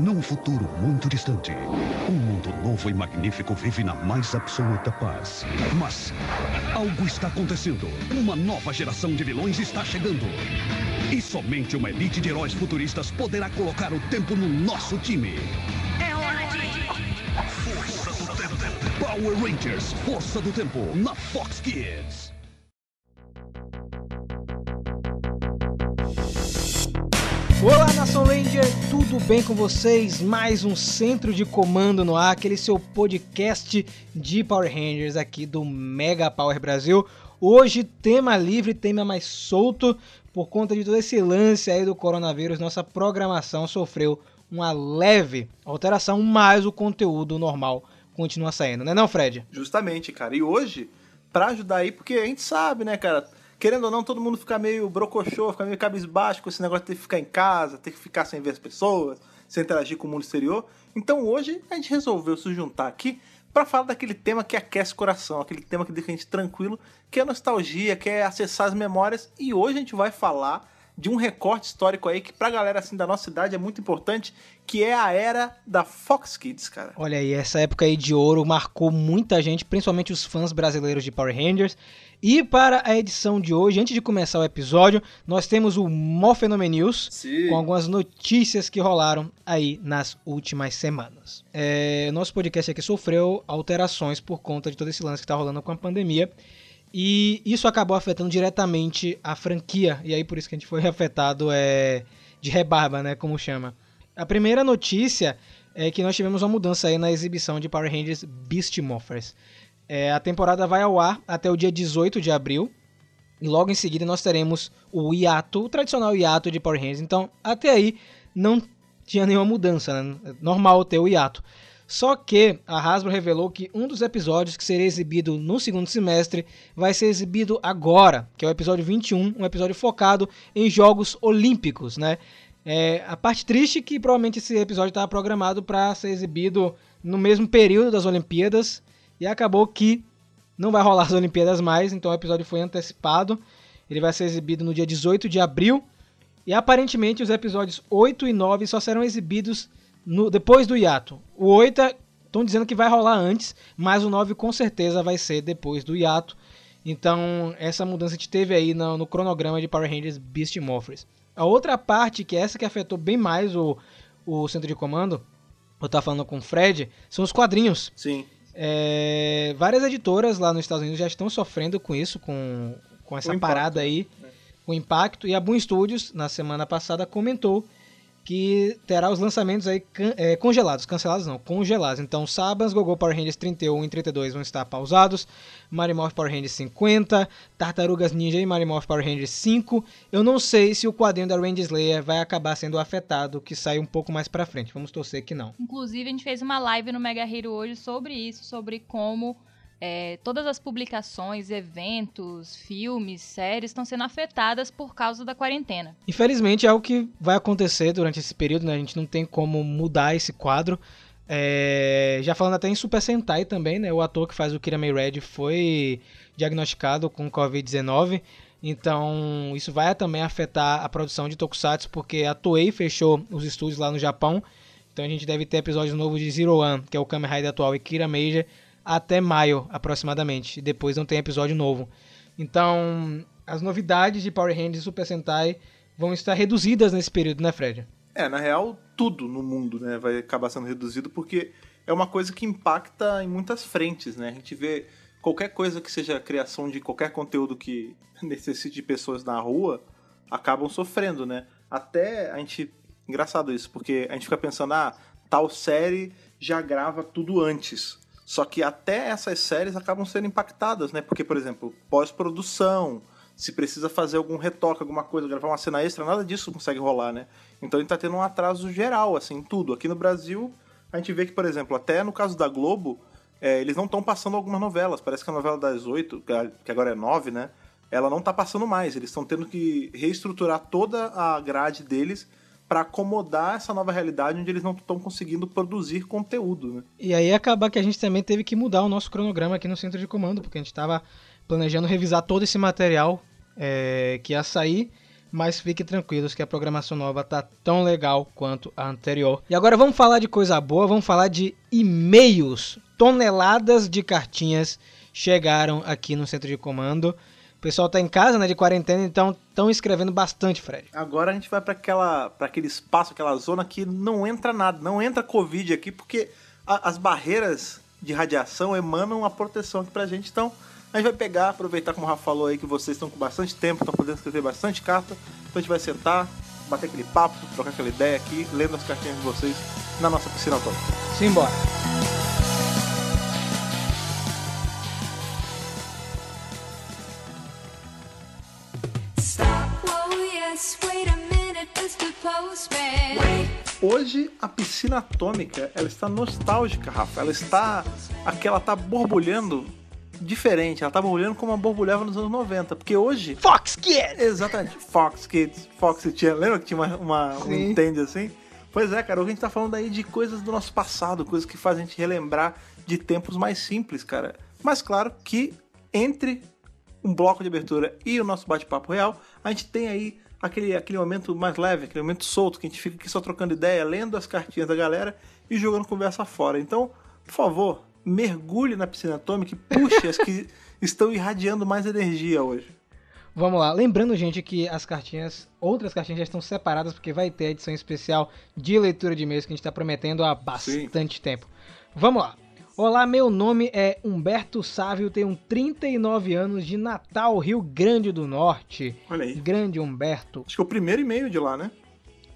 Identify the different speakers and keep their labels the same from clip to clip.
Speaker 1: Num futuro muito distante, um mundo novo e magnífico vive na mais absoluta paz. Mas algo está acontecendo. Uma nova geração de vilões está chegando. E somente uma elite de heróis futuristas poderá colocar o tempo no nosso time.
Speaker 2: É hora de.
Speaker 1: Força do Tempo. Power Rangers, Força do Tempo, na Fox Kids.
Speaker 3: Olá, Nação Ranger, tudo bem com vocês? Mais um Centro de Comando no ar, aquele seu podcast de Power Rangers aqui do Mega Power Brasil. Hoje, tema livre, tema mais solto, por conta de todo esse lance aí do coronavírus, nossa programação sofreu uma leve alteração, mas o conteúdo normal continua saindo, né não, Fred?
Speaker 4: Justamente, cara. E hoje, pra ajudar aí, porque a gente sabe, né, cara, querendo ou não, todo mundo fica meio brocochô, fica meio cabisbaixo com esse negócio de ter que ficar em casa, ter que ficar sem ver as pessoas, sem interagir com o mundo exterior. Então hoje a gente resolveu se juntar aqui para falar daquele tema que aquece o coração, aquele tema que deixa a gente tranquilo, que é nostalgia, que é acessar as memórias. E hoje a gente vai falar de um recorte histórico aí que pra galera assim da nossa idade é muito importante, que é a era da Fox Kids, cara.
Speaker 3: Olha aí, essa época aí de ouro marcou muita gente, principalmente os fãs brasileiros de Power Rangers. E para a edição de hoje, antes de começar o episódio, nós temos o Morphenomene News
Speaker 4: Sim.
Speaker 3: com algumas notícias que rolaram aí nas últimas semanas. É, nosso podcast aqui sofreu alterações por conta de todo esse lance que está rolando com a pandemia. E isso acabou afetando diretamente a franquia. E aí por isso que a gente foi afetado é, de rebarba, né? Como chama. A primeira notícia é que nós tivemos uma mudança aí na exibição de Power Rangers Beast Morphers. É, a temporada vai ao ar até o dia 18 de abril. E logo em seguida nós teremos o hiato, o tradicional hiato de Power Rangers. Então, até aí não tinha nenhuma mudança, né? Normal ter o hiato. Só que a Hasbro revelou que um dos episódios que seria exibido no segundo semestre vai ser exibido agora, que é o episódio 21, um episódio focado em Jogos Olímpicos, né? É, a parte triste é que provavelmente esse episódio estava programado para ser exibido no mesmo período das Olimpíadas e acabou que não vai rolar as Olimpíadas mais, então o episódio foi antecipado. Ele vai ser exibido no dia 18 de abril e aparentemente os episódios 8 e 9 só serão exibidos no, depois do hiato. O 8 estão dizendo que vai rolar antes, mas o 9 com certeza vai ser depois do hiato. Então, essa mudança gente teve aí no, no cronograma de Power Rangers Beast Morphers. A outra parte, que é essa que afetou bem mais o, o centro de comando, eu tava falando com o Fred, são os quadrinhos.
Speaker 4: Sim.
Speaker 3: É, várias editoras lá nos Estados Unidos já estão sofrendo com isso, com, com essa parada aí, o impacto. E a Boom Studios, na semana passada, comentou que terá os lançamentos aí can- é, congelados, cancelados não, congelados. Então, Sabans, Gogol Power Rangers 31 e 32 vão estar pausados, Marimorph Power Rangers 50, Tartarugas Ninja e Marimorph Power Rangers 5. Eu não sei se o quadrinho da Ranger Slayer vai acabar sendo afetado, que sai um pouco mais pra frente. Vamos torcer que não.
Speaker 5: Inclusive, a gente fez uma live no Mega Hero hoje sobre isso, sobre como é, todas as publicações, eventos, filmes, séries estão sendo afetadas por causa da quarentena.
Speaker 3: Infelizmente é o que vai acontecer durante esse período, né? A gente não tem como mudar esse quadro. É, Já falando até em Super Sentai também, né? O ator que faz o Kira May Red foi diagnosticado com Covid-19. Então, isso vai também afetar a produção de Tokusatsu, porque a Toei fechou os estúdios lá no Japão. Então a gente deve ter episódios novos de Zero One, que é o Kamen Rider atual, e Kira Major, até maio, aproximadamente. E depois não tem episódio novo. Então, as novidades de Power Rangers e Super Sentai vão estar reduzidas nesse período, né, Fred?
Speaker 4: É, na real, tudo no mundo, né, vai acabar sendo reduzido porque é uma coisa que impacta em muitas frentes, né? A gente vê qualquer coisa que seja a criação de qualquer conteúdo que necessite de pessoas na rua, acabam sofrendo, né? Até a gente engraçado isso, porque a gente fica pensando, ah, tal série já grava tudo antes. Só que até essas séries acabam sendo impactadas, né? Porque, por exemplo, pós-produção, se precisa fazer algum retoque, alguma coisa, gravar uma cena extra, nada disso consegue rolar, né? Então gente tá tendo um atraso geral, assim, tudo. Aqui no Brasil, a gente vê que, por exemplo, até no caso da Globo, é, eles não estão passando algumas novelas. Parece que a novela das oito, que agora é nove, né? Ela não tá passando mais. Eles estão tendo que reestruturar toda a grade deles para acomodar essa nova realidade onde eles não estão conseguindo produzir conteúdo, né?
Speaker 3: E aí acabar que a gente também teve que mudar o nosso cronograma aqui no centro de comando, porque a gente estava planejando revisar todo esse material é, que ia sair, mas fiquem tranquilos que a programação nova tá tão legal quanto a anterior. E agora vamos falar de coisa boa, vamos falar de e-mails. Toneladas de cartinhas chegaram aqui no centro de comando. O pessoal tá em casa, né, de quarentena, então estão escrevendo bastante, Fred.
Speaker 4: Agora a gente vai para aquela para aquele espaço, aquela zona que não entra nada, não entra covid aqui porque a, as barreiras de radiação emanam a proteção aqui pra gente. Então, a gente vai pegar, aproveitar como o Rafa falou aí que vocês estão com bastante tempo, estão podendo escrever bastante carta. Então a gente vai sentar, bater aquele papo, trocar aquela ideia aqui, lendo as cartinhas de vocês na nossa piscina autônoma.
Speaker 3: Simbora.
Speaker 4: Hoje a piscina atômica ela está nostálgica, Rafa. Ela está. Aquela tá borbulhando diferente. Ela tá borbulhando como ela borbulhava nos anos 90. Porque hoje.
Speaker 3: Fox Kids!
Speaker 4: Exatamente. Fox Kids. Fox tinha. Lembra que tinha uma, uma um. Nintendo assim? Pois é, cara. Hoje a gente tá falando aí de coisas do nosso passado, coisas que fazem a gente relembrar de tempos mais simples, cara. Mas claro que entre um bloco de abertura e o nosso bate-papo real, a gente tem aí aquele, aquele momento mais leve, aquele momento solto, que a gente fica aqui só trocando ideia, lendo as cartinhas da galera e jogando conversa fora. Então, por favor, mergulhe na piscina atômica e puxe as que estão irradiando mais energia hoje.
Speaker 3: Vamos lá. Lembrando, gente, que as cartinhas, outras cartinhas já estão separadas, porque vai ter a edição especial de leitura de e-mails que a gente está prometendo há bastante tempo. Vamos lá. Olá, meu nome é Humberto Sávio, tenho 39 anos de Natal, Rio Grande do Norte.
Speaker 4: Olha aí.
Speaker 3: Grande Humberto.
Speaker 4: Acho que é o primeiro e-mail de lá, né?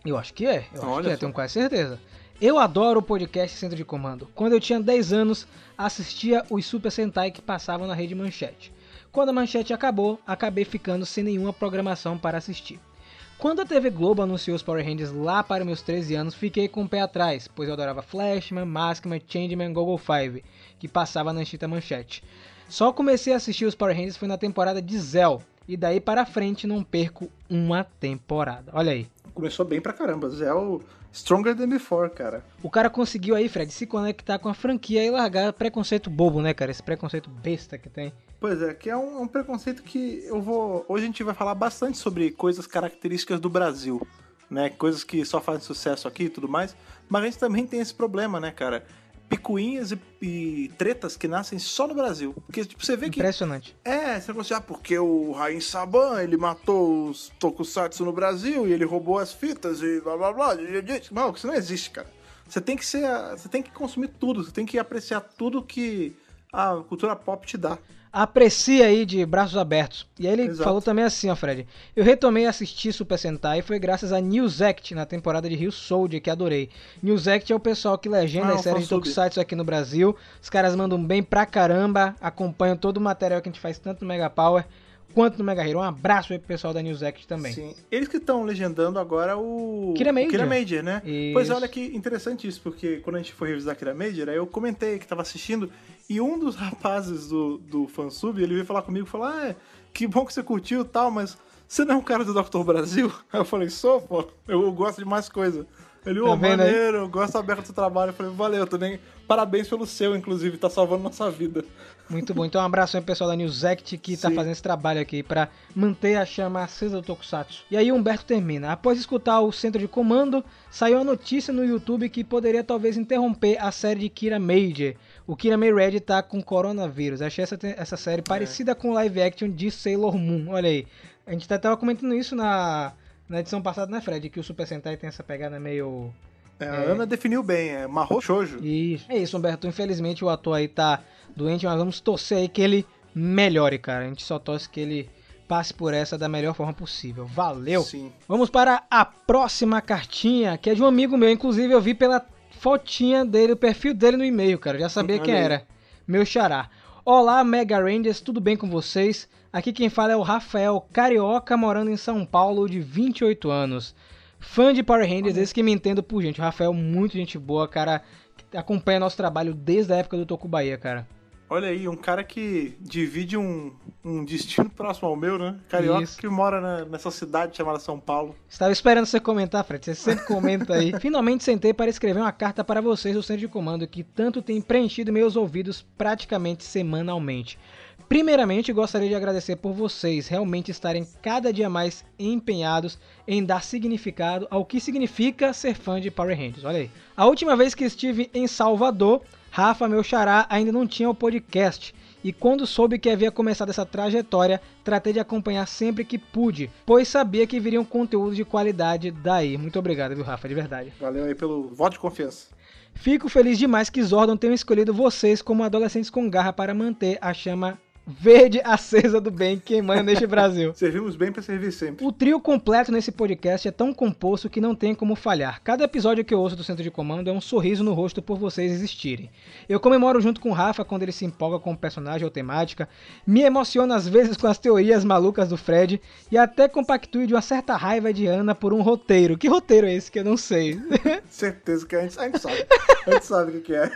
Speaker 3: Eu acho que é, eu acho que é,
Speaker 4: só.
Speaker 3: tenho quase certeza. Eu adoro o podcast Centro de Comando. Quando eu tinha 10 anos, assistia os Super Sentai que passavam na rede Manchete. Quando a Manchete acabou, acabei ficando sem nenhuma programação para assistir. Quando a TV Globo anunciou os Power Rangers lá para meus 13 anos, fiquei com o pé atrás, pois eu adorava Flashman, Maskman, Changeman, Google Five, que passava na Anchita Manchete. Só comecei a assistir os Power Rangers foi na temporada de Zell, e daí para frente não perco uma temporada. Olha aí.
Speaker 4: Começou bem pra caramba. O Stronger Than Before, cara.
Speaker 3: O cara conseguiu aí, Fred, se conectar com a franquia e largar preconceito bobo, né, cara? Esse preconceito besta que tem.
Speaker 4: Pois é, que é um, um preconceito que eu vou. Hoje a gente vai falar bastante sobre coisas características do Brasil, né? Coisas que só fazem sucesso aqui e tudo mais. Mas a gente também tem esse problema, né, cara? Picuinhas e, e tretas que nascem só no Brasil. Porque, tipo, você vê que.
Speaker 3: Impressionante.
Speaker 4: É, esse negócio de, ah, porque o Rain Saban, ele matou os tokusatsu no Brasil e ele roubou as fitas e blá blá blá. Não, isso não existe, cara. Você tem que ser. Você tem que consumir tudo, você tem que apreciar tudo que a cultura pop te dá.
Speaker 3: Aprecia aí de braços abertos. E aí ele
Speaker 4: Exato.
Speaker 3: falou também assim, ó, Fred. Eu retomei assistir Super Sentai e foi graças a Newsect na temporada de Rio Soldier que adorei. Newsect é o pessoal que legenda
Speaker 4: Ah,
Speaker 3: as séries de. Tokusatsu aqui no Brasil. Os caras mandam bem pra caramba, acompanham todo o material que a gente faz tanto no Mega Power quanto no Mega Hero. Um abraço aí pro pessoal da Newsect também.
Speaker 4: Sim. Eles que estão legendando agora o.
Speaker 3: Kira Major.
Speaker 4: Kira Major, né?
Speaker 3: Isso.
Speaker 4: Pois olha que interessante isso, porque quando a gente foi revisar Kira Major, aí eu comentei que tava assistindo e um dos rapazes do, do fansub, ele veio falar comigo e falou: Ah, é, que bom que você curtiu e tal, mas você não é um cara do Dr. Brasil? Aí eu falei: Sou, pô, eu gosto de mais coisa. Ele, ô,
Speaker 3: Tá vendo aí?
Speaker 4: maneiro, eu gosto aberto do trabalho. Eu falei, valeu, também. Parabéns pelo seu, inclusive, tá salvando nossa vida.
Speaker 3: Muito bom. Então um abraço aí pro pessoal da Newsect que tá
Speaker 4: Sim.
Speaker 3: fazendo esse trabalho aqui pra manter a chama acesa do Tokusatsu. E aí Humberto termina. Após escutar o centro de comando, saiu a notícia no YouTube que poderia talvez interromper a série de Kira Major. O Kira May Red tá com coronavírus. Achei essa, essa série parecida com o live action de Sailor Moon. Olha aí. A gente tá- tava comentando isso na, na edição passada, né, Fred? Que o Super Sentai tem essa pegada meio.
Speaker 4: É, a Ana definiu bem, é Marro Shoujo.
Speaker 3: Isso. É isso, Humberto. Infelizmente o ator aí tá doente, mas vamos torcer aí que ele melhore, cara. A gente só torce que ele passe por essa da melhor forma possível. Valeu!
Speaker 4: Sim.
Speaker 3: Vamos para a próxima cartinha, que é de um amigo meu. Inclusive, eu vi pela fotinha dele, o perfil dele no e-mail, cara. Eu já sabia
Speaker 4: Olha
Speaker 3: quem era. Meu xará. Olá, Mega Rangers, tudo bem com vocês? Aqui quem fala é o Rafael, carioca, morando em São Paulo, de 28 anos. Fã de Power Rangers, esse que me entendo por gente. O Rafael, muito gente boa, cara. que Acompanha nosso trabalho desde a época do Tokubaia, cara.
Speaker 4: Olha aí, um cara que divide um, um destino próximo ao meu, né? Carioca
Speaker 3: Isso.
Speaker 4: que mora na- nessa cidade chamada São Paulo.
Speaker 3: Estava esperando você comentar, Fred. Você sempre comenta aí. Finalmente sentei para escrever uma carta para vocês do centro de comando que tanto tem preenchido meus ouvidos praticamente semanalmente. Primeiramente, gostaria de agradecer por vocês realmente estarem cada dia mais empenhados em dar significado ao que significa ser fã de Power Rangers. Olha aí. A última vez que estive em Salvador, Rafa, meu xará, ainda não tinha o podcast. E quando soube que havia começado essa trajetória, tratei de acompanhar sempre que pude, pois sabia que viria um conteúdo de qualidade daí. Muito obrigado, viu, Rafa, de verdade.
Speaker 4: Valeu aí pelo voto de confiança.
Speaker 3: Fico feliz demais que Zordon tenha escolhido vocês como adolescentes com garra para manter a chama verde acesa do bem queimando neste Brasil.
Speaker 4: Servimos bem pra servir sempre.
Speaker 3: O trio completo nesse podcast é tão composto que não tem como falhar. Cada episódio que eu ouço do Centro de Comando é um sorriso no rosto por vocês existirem. Eu comemoro junto com o Rafa quando ele se empolga com o personagem ou temática, me emociono às vezes com as teorias malucas do Fred e até compactuo de uma certa raiva de Ana por um roteiro. Que roteiro é esse que eu não sei?
Speaker 4: Certeza que a gente, a gente sabe. A gente sabe o que é.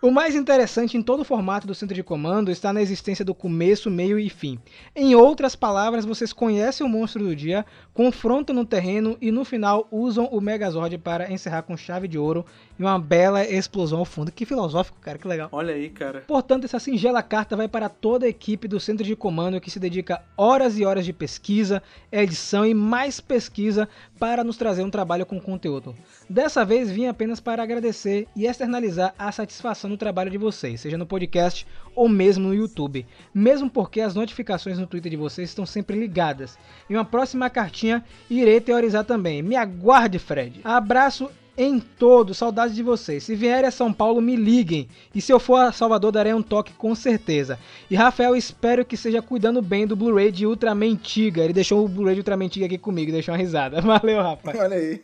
Speaker 3: O mais interessante em todo o formato do centro de comando está na existência do começo, meio e fim. Em outras palavras, vocês conhecem o monstro do dia, confrontam no terreno e no final usam o Megazord para encerrar com chave de ouro e uma bela explosão ao fundo. Que filosófico, cara, que legal.
Speaker 4: Olha aí, cara.
Speaker 3: Portanto, essa singela carta vai para toda a equipe do Centro de Comando que se dedica horas e horas de pesquisa, edição e mais pesquisa para nos trazer um trabalho com conteúdo. Dessa vez vim apenas para agradecer e externalizar a satisfação do trabalho de vocês, seja no podcast ou mesmo no YouTube. Mesmo porque as notificações no Twitter de vocês estão sempre ligadas. Em uma próxima cartinha irei teorizar também. Me aguarde, Fred. Abraço em todos, saudades de vocês. Se vierem a São Paulo, me liguem. E se eu for a Salvador, darei um toque com certeza. E Rafael, espero que esteja cuidando bem do Blu-ray de Ultraman Tiga. Ele deixou o Blu-ray de Ultraman Tiga aqui comigo, deixou uma risada. Valeu, Rafa.
Speaker 4: Olha aí.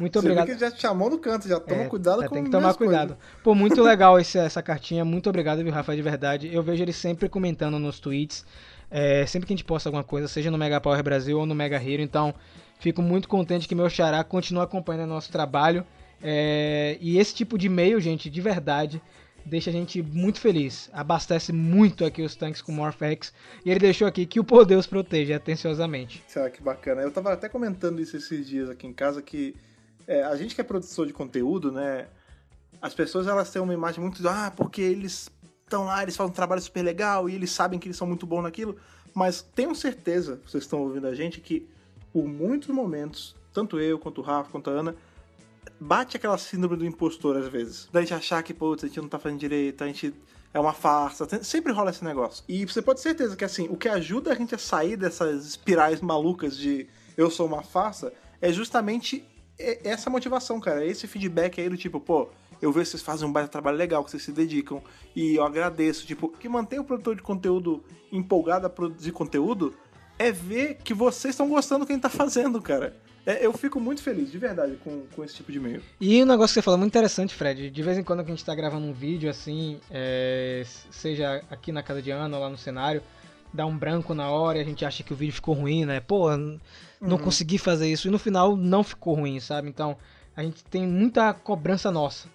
Speaker 3: Muito
Speaker 4: Você
Speaker 3: obrigado.
Speaker 4: viu que ele já te chamou no canto, já toma
Speaker 3: É,
Speaker 4: cuidado
Speaker 3: é,
Speaker 4: com
Speaker 3: Tem que tomar cuidado.
Speaker 4: coisas.
Speaker 3: Pô, muito legal esse- essa cartinha. Muito obrigado, viu, Rafa, de verdade. Eu vejo ele sempre comentando nos tweets. é, sempre que a gente posta alguma coisa, seja no Mega Power Brasil ou no Mega Hero. Então, fico muito contente que meu xará continue acompanhando o nosso trabalho. É, e esse tipo de e-mail, gente, de verdade, deixa a gente muito feliz. Abastece muito aqui os tanques com Morphex. E ele deixou aqui que o poder os proteja atenciosamente.
Speaker 4: Será que bacana? Eu tava até comentando isso esses dias aqui em casa, que é, a gente que é produtor de conteúdo, né? As pessoas elas têm uma imagem muito. Ah, porque eles estão lá, eles fazem um trabalho super legal e eles sabem que eles são muito bons naquilo. Mas tenho certeza, vocês estão ouvindo a gente, que por muitos momentos, tanto eu quanto o Rafa, quanto a Ana, bate aquela síndrome do impostor às vezes. Da gente achar que, putz, a gente não tá fazendo direito, a gente é uma farsa. Sempre rola esse negócio. E você pode ter certeza que, assim, o que ajuda a gente a sair dessas espirais malucas de eu sou uma farsa é justamente e- essa motivação, cara. Esse feedback aí do tipo, pô, eu vejo que vocês fazem um baita trabalho legal, que vocês se dedicam, e eu agradeço. Tipo, que mantém o produtor de conteúdo empolgado a produzir conteúdo é ver que vocês estão gostando do que a gente tá fazendo, cara. É, eu fico muito feliz, de verdade, com, com esse tipo de e-mail.
Speaker 3: E um negócio que você falou muito interessante, Fred. De vez em quando que a gente tá gravando um vídeo assim, é, seja aqui na casa de Ana ou lá no cenário, dá um branco na hora e a gente acha que o vídeo ficou ruim, né? Pô, não consegui fazer isso. E no final não ficou ruim, sabe? Então a gente tem muita cobrança nossa.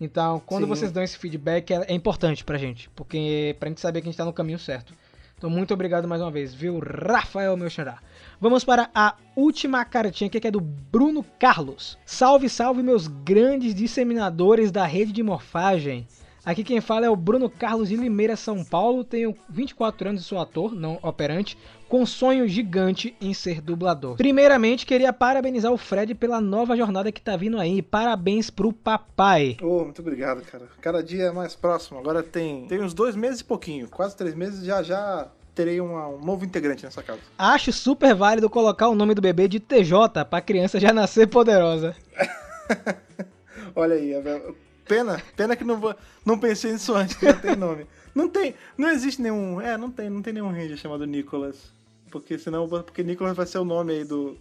Speaker 3: Então, quando
Speaker 4: Sim.
Speaker 3: vocês dão esse feedback, é, é importante pra gente, porque pra gente saber que a gente tá no caminho certo. Então, muito obrigado mais uma vez, viu, Rafael meu xará. Vamos para a última cartinha aqui, que é do Bruno Carlos. Salve, salve, meus grandes disseminadores da rede de morfagem. Aqui quem fala é o Bruno Carlos de Limeira, São Paulo. Tenho 24 anos e sou ator, não operante, com sonho gigante em ser dublador. Primeiramente, queria parabenizar o Fred pela nova jornada que tá vindo aí. Parabéns pro papai.
Speaker 4: Ô, muito obrigado, cara. Cada dia é mais próximo. Agora tem, tem uns dois meses e pouquinho, quase três meses, já já terei uma- um novo integrante nessa casa.
Speaker 3: Acho super válido colocar o nome do bebê de TJ pra criança já nascer poderosa.
Speaker 4: Olha aí, é pena, pena que não, vou- não pensei nisso antes, que já tem nome. Não tem, não existe nenhum, é, não tem, não tem nenhum ranger chamado Nicholas. Porque senão, porque Nicholas vai ser o nome aí do,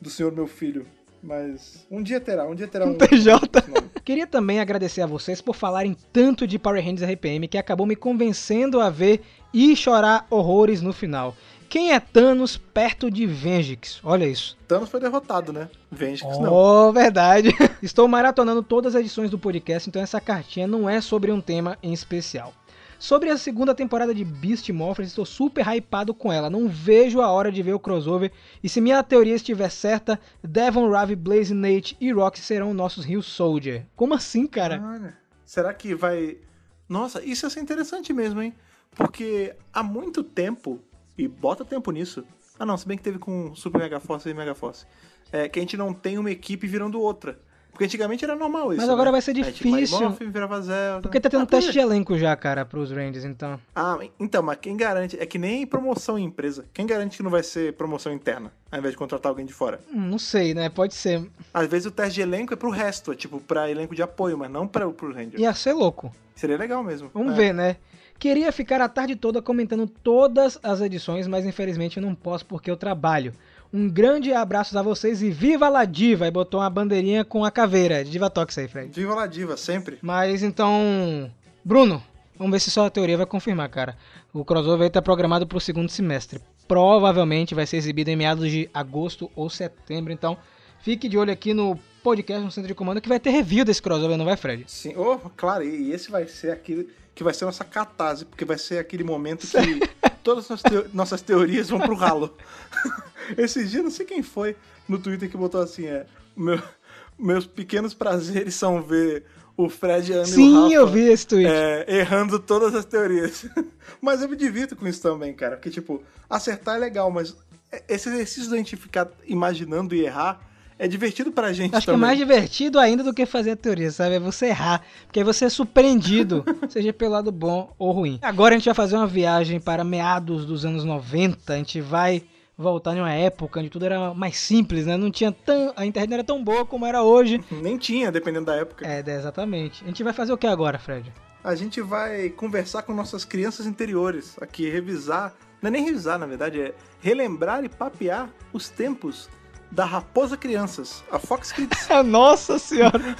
Speaker 4: do senhor meu filho. Mas um dia terá, um dia terá um, nome.
Speaker 3: Queria também agradecer a vocês por falarem tanto de Power Rangers RPM que acabou me convencendo a ver e chorar horrores no final. Quem é Thanos perto de Vengix? Olha isso.
Speaker 4: Thanos foi derrotado, né? Venge que não.
Speaker 3: Oh, verdade. Estou maratonando todas as edições do podcast, então essa cartinha não é sobre um tema em especial. Sobre a segunda temporada de Beast Morphers, estou super hypado com ela. Não vejo a hora de ver o crossover. E se minha teoria estiver certa, Devon, Ravi, Blaze, Nate e Roxy serão nossos Rio Soldier. Como assim, cara?
Speaker 4: Olha, será que vai Nossa, isso ia ser interessante mesmo, hein? Porque há muito tempo, e bota tempo nisso. Ah não, se bem que teve com Super Mega Force e Mega Force. É, que a gente não tem uma equipe virando outra. Porque antigamente era normal isso.
Speaker 3: Mas agora
Speaker 4: né?
Speaker 3: vai ser
Speaker 4: Aí, tipo,
Speaker 3: difícil.
Speaker 4: Virava Zelda.
Speaker 3: Porque tá tendo
Speaker 4: Ah,
Speaker 3: teste de
Speaker 4: é.
Speaker 3: elenco já, cara, pros Rangers, então.
Speaker 4: Ah, então, mas quem garante? É que nem promoção em empresa. Quem garante que não vai ser promoção interna, ao invés de contratar alguém de fora?
Speaker 3: Hum, Não sei, né? Pode ser.
Speaker 4: Às vezes o teste de elenco é pro resto, é tipo pra elenco de apoio, mas não pra, pro Ranger.
Speaker 3: Ia ser louco.
Speaker 4: Seria legal mesmo.
Speaker 3: Vamos
Speaker 4: É.
Speaker 3: ver, né? Queria ficar a tarde toda comentando todas as edições, mas infelizmente eu não posso porque eu trabalho. Um grande abraço a vocês e viva la diva! E botou uma bandeirinha com a caveira. Diva Tox aí, Fred.
Speaker 4: Diva lá, diva, sempre.
Speaker 3: Mas então. Bruno, vamos ver se sua teoria vai confirmar, cara. O crossover aí tá programado pro segundo semestre. Provavelmente vai ser exibido em meados de agosto ou setembro. Então, fique de olho aqui no podcast no centro de comando que vai ter review desse crossover, não vai, Fred?
Speaker 4: Sim, oh, claro, e esse vai ser aquele que vai ser nossa catarse, porque vai ser aquele momento que todas as nossas, teo- nossas teorias vão pro ralo. Esse dia, não sei quem foi no Twitter que botou assim, é, meu- meus pequenos prazeres são ver o Fred, Ana e o
Speaker 3: Sim,
Speaker 4: Rafa,
Speaker 3: eu vi esse tweet.
Speaker 4: é, errando todas as teorias. mas eu me divirto com isso também, cara, porque, tipo, acertar é legal, mas esse exercício da gente ficar imaginando e errar é divertido pra gente
Speaker 3: Acho que é
Speaker 4: também.
Speaker 3: mais divertido ainda do que fazer a teoria, sabe? É você errar. Porque aí você é surpreendido, seja pelo lado bom ou ruim. Agora a gente vai fazer uma viagem para meados dos anos 90. A gente vai voltar em uma época onde tudo era mais simples, né? Não tinha tão. A internet não era tão boa como era hoje.
Speaker 4: Nem tinha, dependendo da época.
Speaker 3: É, é, exatamente. A gente vai fazer o que agora, Fred?
Speaker 4: A gente vai conversar com nossas crianças interiores aqui, revisar. Não é nem revisar, na verdade, é relembrar e papear os tempos da Raposa Crianças, a Fox Kids.
Speaker 3: Nossa senhora!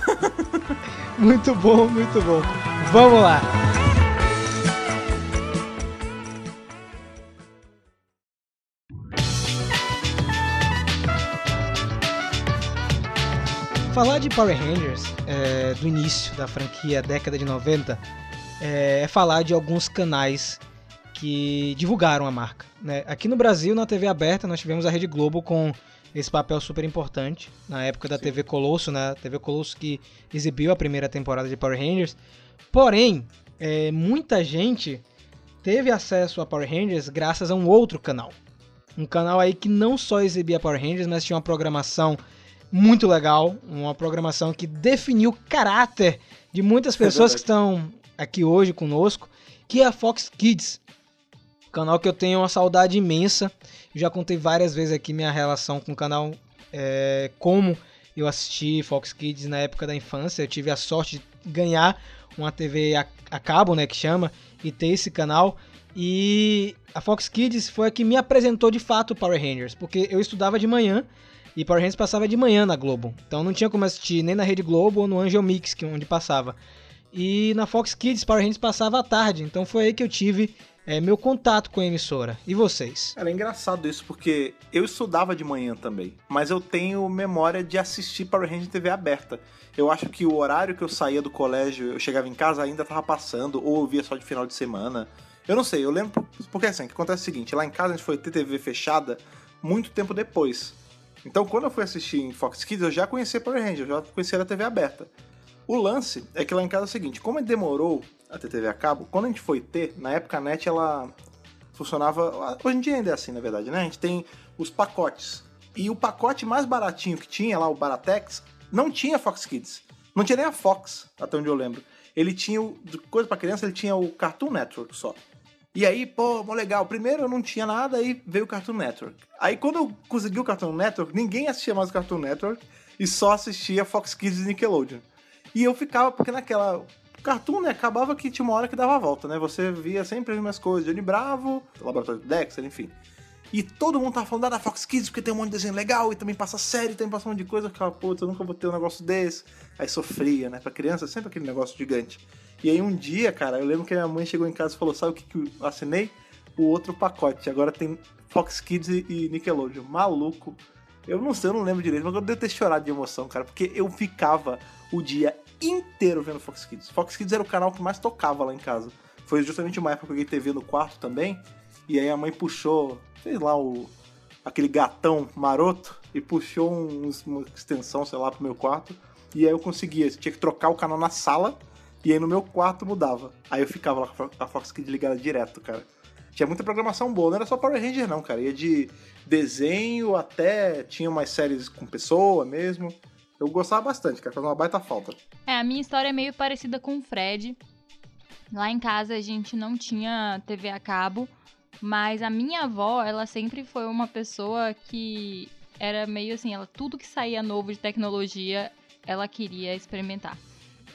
Speaker 3: muito bom, muito bom. Vamos lá! Falar de Power Rangers é, do início da franquia, década de 90, é, é falar de alguns canais que divulgaram a marca. né? Aqui no Brasil, na TV aberta, nós tivemos a Rede Globo com esse papel super importante na época da TV Colosso, né? TV Colosso que exibiu a primeira temporada de Power Rangers. Porém, é, muita gente teve acesso a Power Rangers graças a um outro canal. Um canal aí que não só exibia Power Rangers, mas tinha uma programação muito legal, uma programação que definiu o caráter de muitas pessoas que estão aqui hoje conosco, que é a Fox Kids. Canal que eu tenho uma saudade imensa. Já contei várias vezes aqui minha relação com o canal, é, como eu assisti Fox Kids na época da infância. Eu tive a sorte de ganhar uma TV a, a cabo, né, que chama, e ter esse canal. E a Fox Kids foi a que me apresentou de fato Power Rangers, porque eu estudava de manhã e Power Rangers passava de manhã na Globo. Então não tinha como assistir nem na Rede Globo ou no Angel Mix, que é onde passava. E na Fox Kids Power Rangers passava à tarde. Então foi aí que eu tive é, meu contato com a emissora. E vocês?
Speaker 4: Era engraçado isso, porque eu estudava de manhã também, mas eu tenho memória de assistir Power Rangers TV aberta. Eu acho que o horário que eu saía do colégio, eu chegava em casa ainda tava passando, ou eu via só de final de semana. Eu não sei, eu lembro, porque assim, o que acontece é o seguinte, lá em casa a gente foi ter TV fechada muito tempo depois. Então quando eu fui assistir em Fox Kids, eu já conhecia Power Rangers, eu já conhecia a TV aberta. O lance é que lá em casa é o seguinte, como demorou a ter TV a cabo, quando a gente foi ter, na época a net ela funcionava. Hoje em dia ainda é assim, na verdade, né? A gente tem os pacotes. E o pacote mais baratinho que tinha lá, o Baratex, não tinha Fox Kids. Não tinha nem a Fox, até onde eu lembro. Ele tinha, o, de coisa pra criança, ele tinha o Cartoon Network só. E aí, pô, mó legal. Primeiro eu não tinha nada, aí veio o Cartoon Network. Aí quando eu consegui o Cartoon Network, ninguém assistia mais o Cartoon Network e só assistia Fox Kids e Nickelodeon. E eu ficava, porque naquela. Cartoon, né, acabava que tinha uma hora que dava a volta, né? Você via sempre as mesmas coisas. Johnny Bravo, Laboratório de Dexter, enfim. E todo mundo tava falando ah, da Fox Kids porque tem um monte de desenho legal e também passa série, também passa um monte de coisa. Eu ficava, putz, eu nunca vou ter um negócio desse. Aí sofria, né? Pra criança, é sempre aquele negócio gigante. E aí um dia, cara, eu lembro que minha mãe chegou em casa e falou: sabe o que, que eu assinei? O outro pacote. Agora tem Fox Kids e Nickelodeon. Maluco. Eu não sei, eu não lembro direito, mas eu devo ter chorado de emoção, cara, porque eu ficava o dia inteiro vendo Fox Kids. Fox Kids era o canal que mais tocava lá em casa. Foi justamente uma época que eu peguei TV no quarto também, e aí a mãe puxou, sei lá, o, aquele gatão maroto, e puxou um- uma extensão, sei lá, pro meu quarto, e aí eu conseguia, tinha que trocar o canal na sala, E aí no meu quarto mudava. Aí eu ficava lá com a Fox Kids ligada direto, cara. Tinha muita programação boa, não era só Power Ranger não, cara. Ia de desenho até tinha umas séries com pessoa mesmo. Eu gostava bastante, cara, fazia uma baita falta.
Speaker 5: É, a minha história é meio parecida com o Fred. Lá em casa a gente não tinha TV a cabo, mas a minha avó, ela sempre foi uma pessoa que era meio assim, ela tudo que saía novo de tecnologia, ela queria experimentar.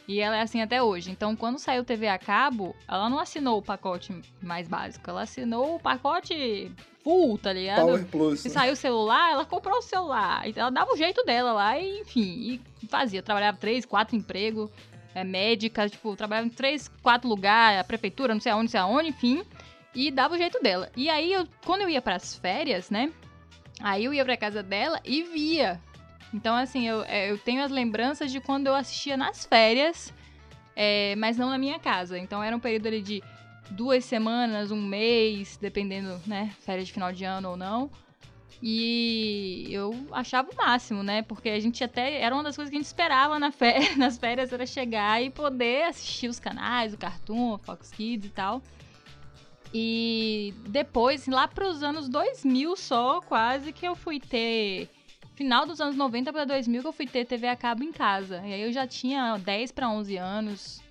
Speaker 5: E ela é assim até hoje. Então, quando saiu TV a cabo, ela não assinou o pacote mais básico, ela assinou o pacote full, tá ligado?
Speaker 4: Power Plus.
Speaker 5: Se saiu o celular, ela comprou o celular. Então, ela dava o jeito dela lá e, enfim, e fazia. Trabalhava três, quatro empregos, é, médica, tipo, trabalhava em três, quatro lugares, a prefeitura, não sei aonde, não sei aonde, enfim. E dava o jeito dela. E aí, eu, quando eu ia pras férias, né? Aí eu ia pra casa dela e via. Então, assim, eu, é, eu tenho as lembranças de quando eu assistia nas férias, é, mas não na minha casa. Então, era um período ali de duas semanas, um mês, dependendo, né? Férias de final de ano ou não. E eu achava o máximo, né? Porque a gente até. Era uma das coisas que a gente esperava na nas férias, era chegar e poder assistir os canais, o Cartoon, a Fox Kids e tal. E depois, lá para os anos 2000 só, quase que eu fui ter. Final dos anos 90 para 2000 que eu fui ter TV a cabo em casa. E aí eu já tinha 10 para 11 anos.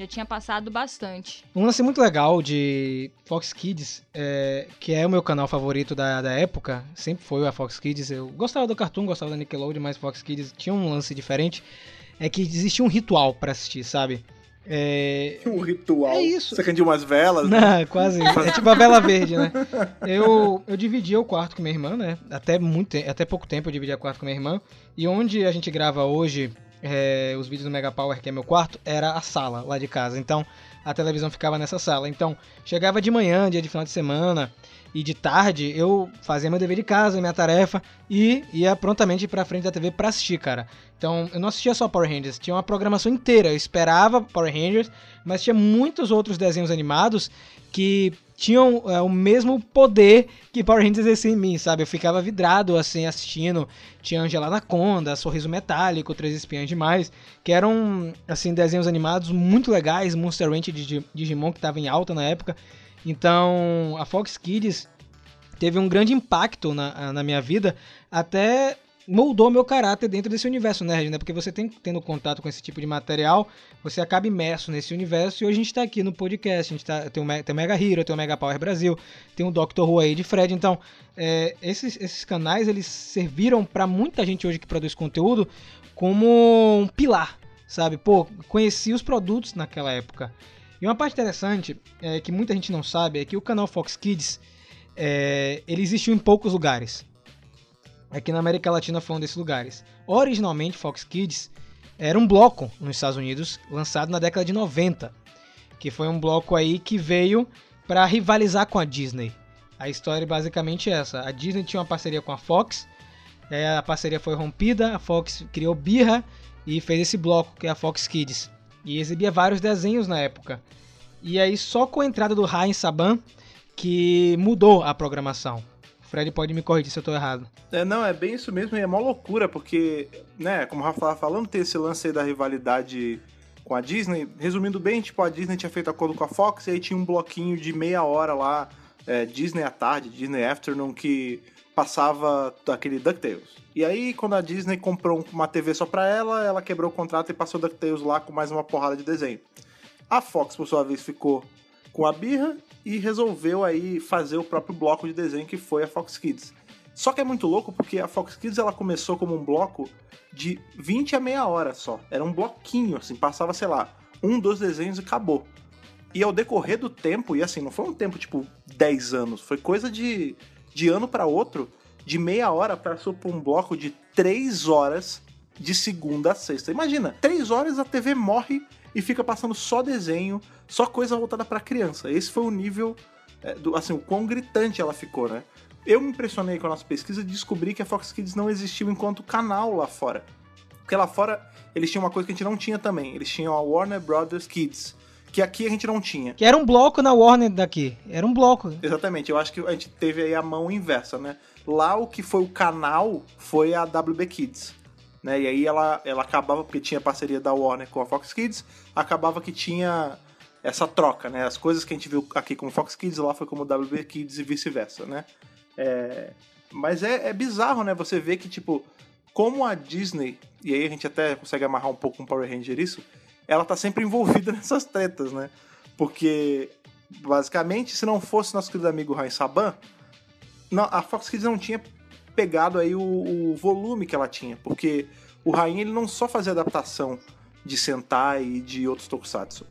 Speaker 5: Já tinha passado bastante.
Speaker 3: Um lance muito legal de Fox Kids, é, que é o meu canal favorito da, da época, sempre foi a Fox Kids. Eu gostava do Cartoon, gostava da Nickelodeon, mas Fox Kids tinha um lance diferente. É que existia um ritual para assistir, sabe? É,
Speaker 4: Um ritual.
Speaker 3: É isso.
Speaker 4: Você acendia umas velas, né?
Speaker 3: Não, quase. É tipo a vela verde, né? Eu, eu dividia o quarto com minha irmã, né? Até, muito, até pouco tempo eu dividia o quarto com minha irmã. E onde a gente grava hoje é, os vídeos do Mega Power, que é meu quarto, era a sala lá de casa. Então a televisão ficava nessa sala. Então chegava de manhã, dia de final de semana. E de tarde eu fazia meu dever de casa, minha tarefa, e ia prontamente pra frente da TV pra assistir, cara. Então eu não assistia só Power Rangers, tinha uma programação inteira. Eu esperava Power Rangers, mas tinha muitos outros desenhos animados que tinham é, o mesmo poder que Power Rangers exercia em mim, sabe? Eu ficava vidrado assim assistindo. Tinha Angela Anaconda, Sorriso Metálico, Três Espiãs Demais, que eram assim desenhos animados muito legais, Monster Ranch de Digi- Digimon que estava em alta na época. Então, a Fox Kids teve um grande impacto na, na minha vida, até moldou meu caráter dentro desse universo nerd, né? Porque você tem tendo contato com esse tipo de material, você acaba imerso nesse universo e hoje a gente tá aqui no podcast, a gente tá, tem, o, tem o Mega Hero, tem o Mega Power Brasil, tem o Dr. Who aí de Fred, então é, esses, esses canais eles serviram pra muita gente hoje que produz conteúdo como um pilar, sabe? Pô, conheci os produtos naquela época. E uma parte interessante é, que muita gente não sabe é que o canal Fox Kids é, ele existiu em poucos lugares. Aqui na América Latina foi um desses lugares. Originalmente, Fox Kids era um bloco nos Estados Unidos, lançado na década de 90, que foi um bloco aí que veio para rivalizar com a Disney. A história é basicamente essa: a Disney tinha uma parceria com a Fox, é, a parceria foi rompida, a Fox criou birra e fez esse bloco que é a Fox Kids e exibia vários desenhos na época. E aí só com a entrada do Ryan Saban que mudou a programação. Fred pode me corrigir se eu tô errado.
Speaker 4: É, não, é bem isso mesmo e é mó loucura, porque, né, como o Rafa tava falando, tem esse lance aí da rivalidade com a Disney. Resumindo bem, tipo, a Disney tinha feito acordo com a Fox e aí tinha um bloquinho de meia hora lá, é, Disney à tarde, Disney Afternoon, que passava aquele DuckTales. E aí, quando a Disney comprou uma TV só pra ela, ela quebrou o contrato e passou DuckTales lá com mais uma porrada de desenho. A Fox, por sua vez, ficou com a birra e resolveu aí fazer o próprio bloco de desenho que foi a Fox Kids. Só que é muito louco porque a Fox Kids ela começou como um bloco de 20 a meia hora só. Era um bloquinho, assim, passava, sei lá, um, dois desenhos e acabou. E ao decorrer do tempo, e assim, não foi um tempo tipo 10 anos, foi coisa de, de ano para outro, de meia hora passou por um bloco de 3 horas de segunda a sexta. Imagina, 3 horas a TV morre e fica passando só desenho, só coisa voltada para criança. Esse foi o nível, é, do, assim, o quão gritante ela ficou, né? Eu me impressionei com a nossa pesquisa e descobri que a Fox Kids não existiu enquanto canal lá fora. Porque lá fora eles tinham uma coisa que a gente não tinha também. Eles tinham a Warner Brothers Kids, que aqui a gente não tinha.
Speaker 3: Que era um bloco na Warner daqui. Era um bloco.
Speaker 4: Exatamente, eu acho que a gente teve aí a mão inversa, né? Lá o que foi o canal foi a WB Kids. Né? E aí ela, ela acabava, porque tinha parceria da Warner com a Fox Kids, acabava que tinha essa troca, né? As coisas que a gente viu aqui como Fox Kids, lá foi como WB Kids e vice-versa, né? É, mas é, é bizarro, né? Você vê que, tipo, como a Disney, e aí a gente até consegue amarrar um pouco com Power Ranger isso, ela tá sempre envolvida nessas tretas, né? Porque, basicamente, se não fosse nosso querido amigo Ryan Saban, não, a Fox Kids não tinha pegado aí o, o volume que ela tinha, porque o Rain ele não só fazia adaptação de Sentai e de outros tokusatsu,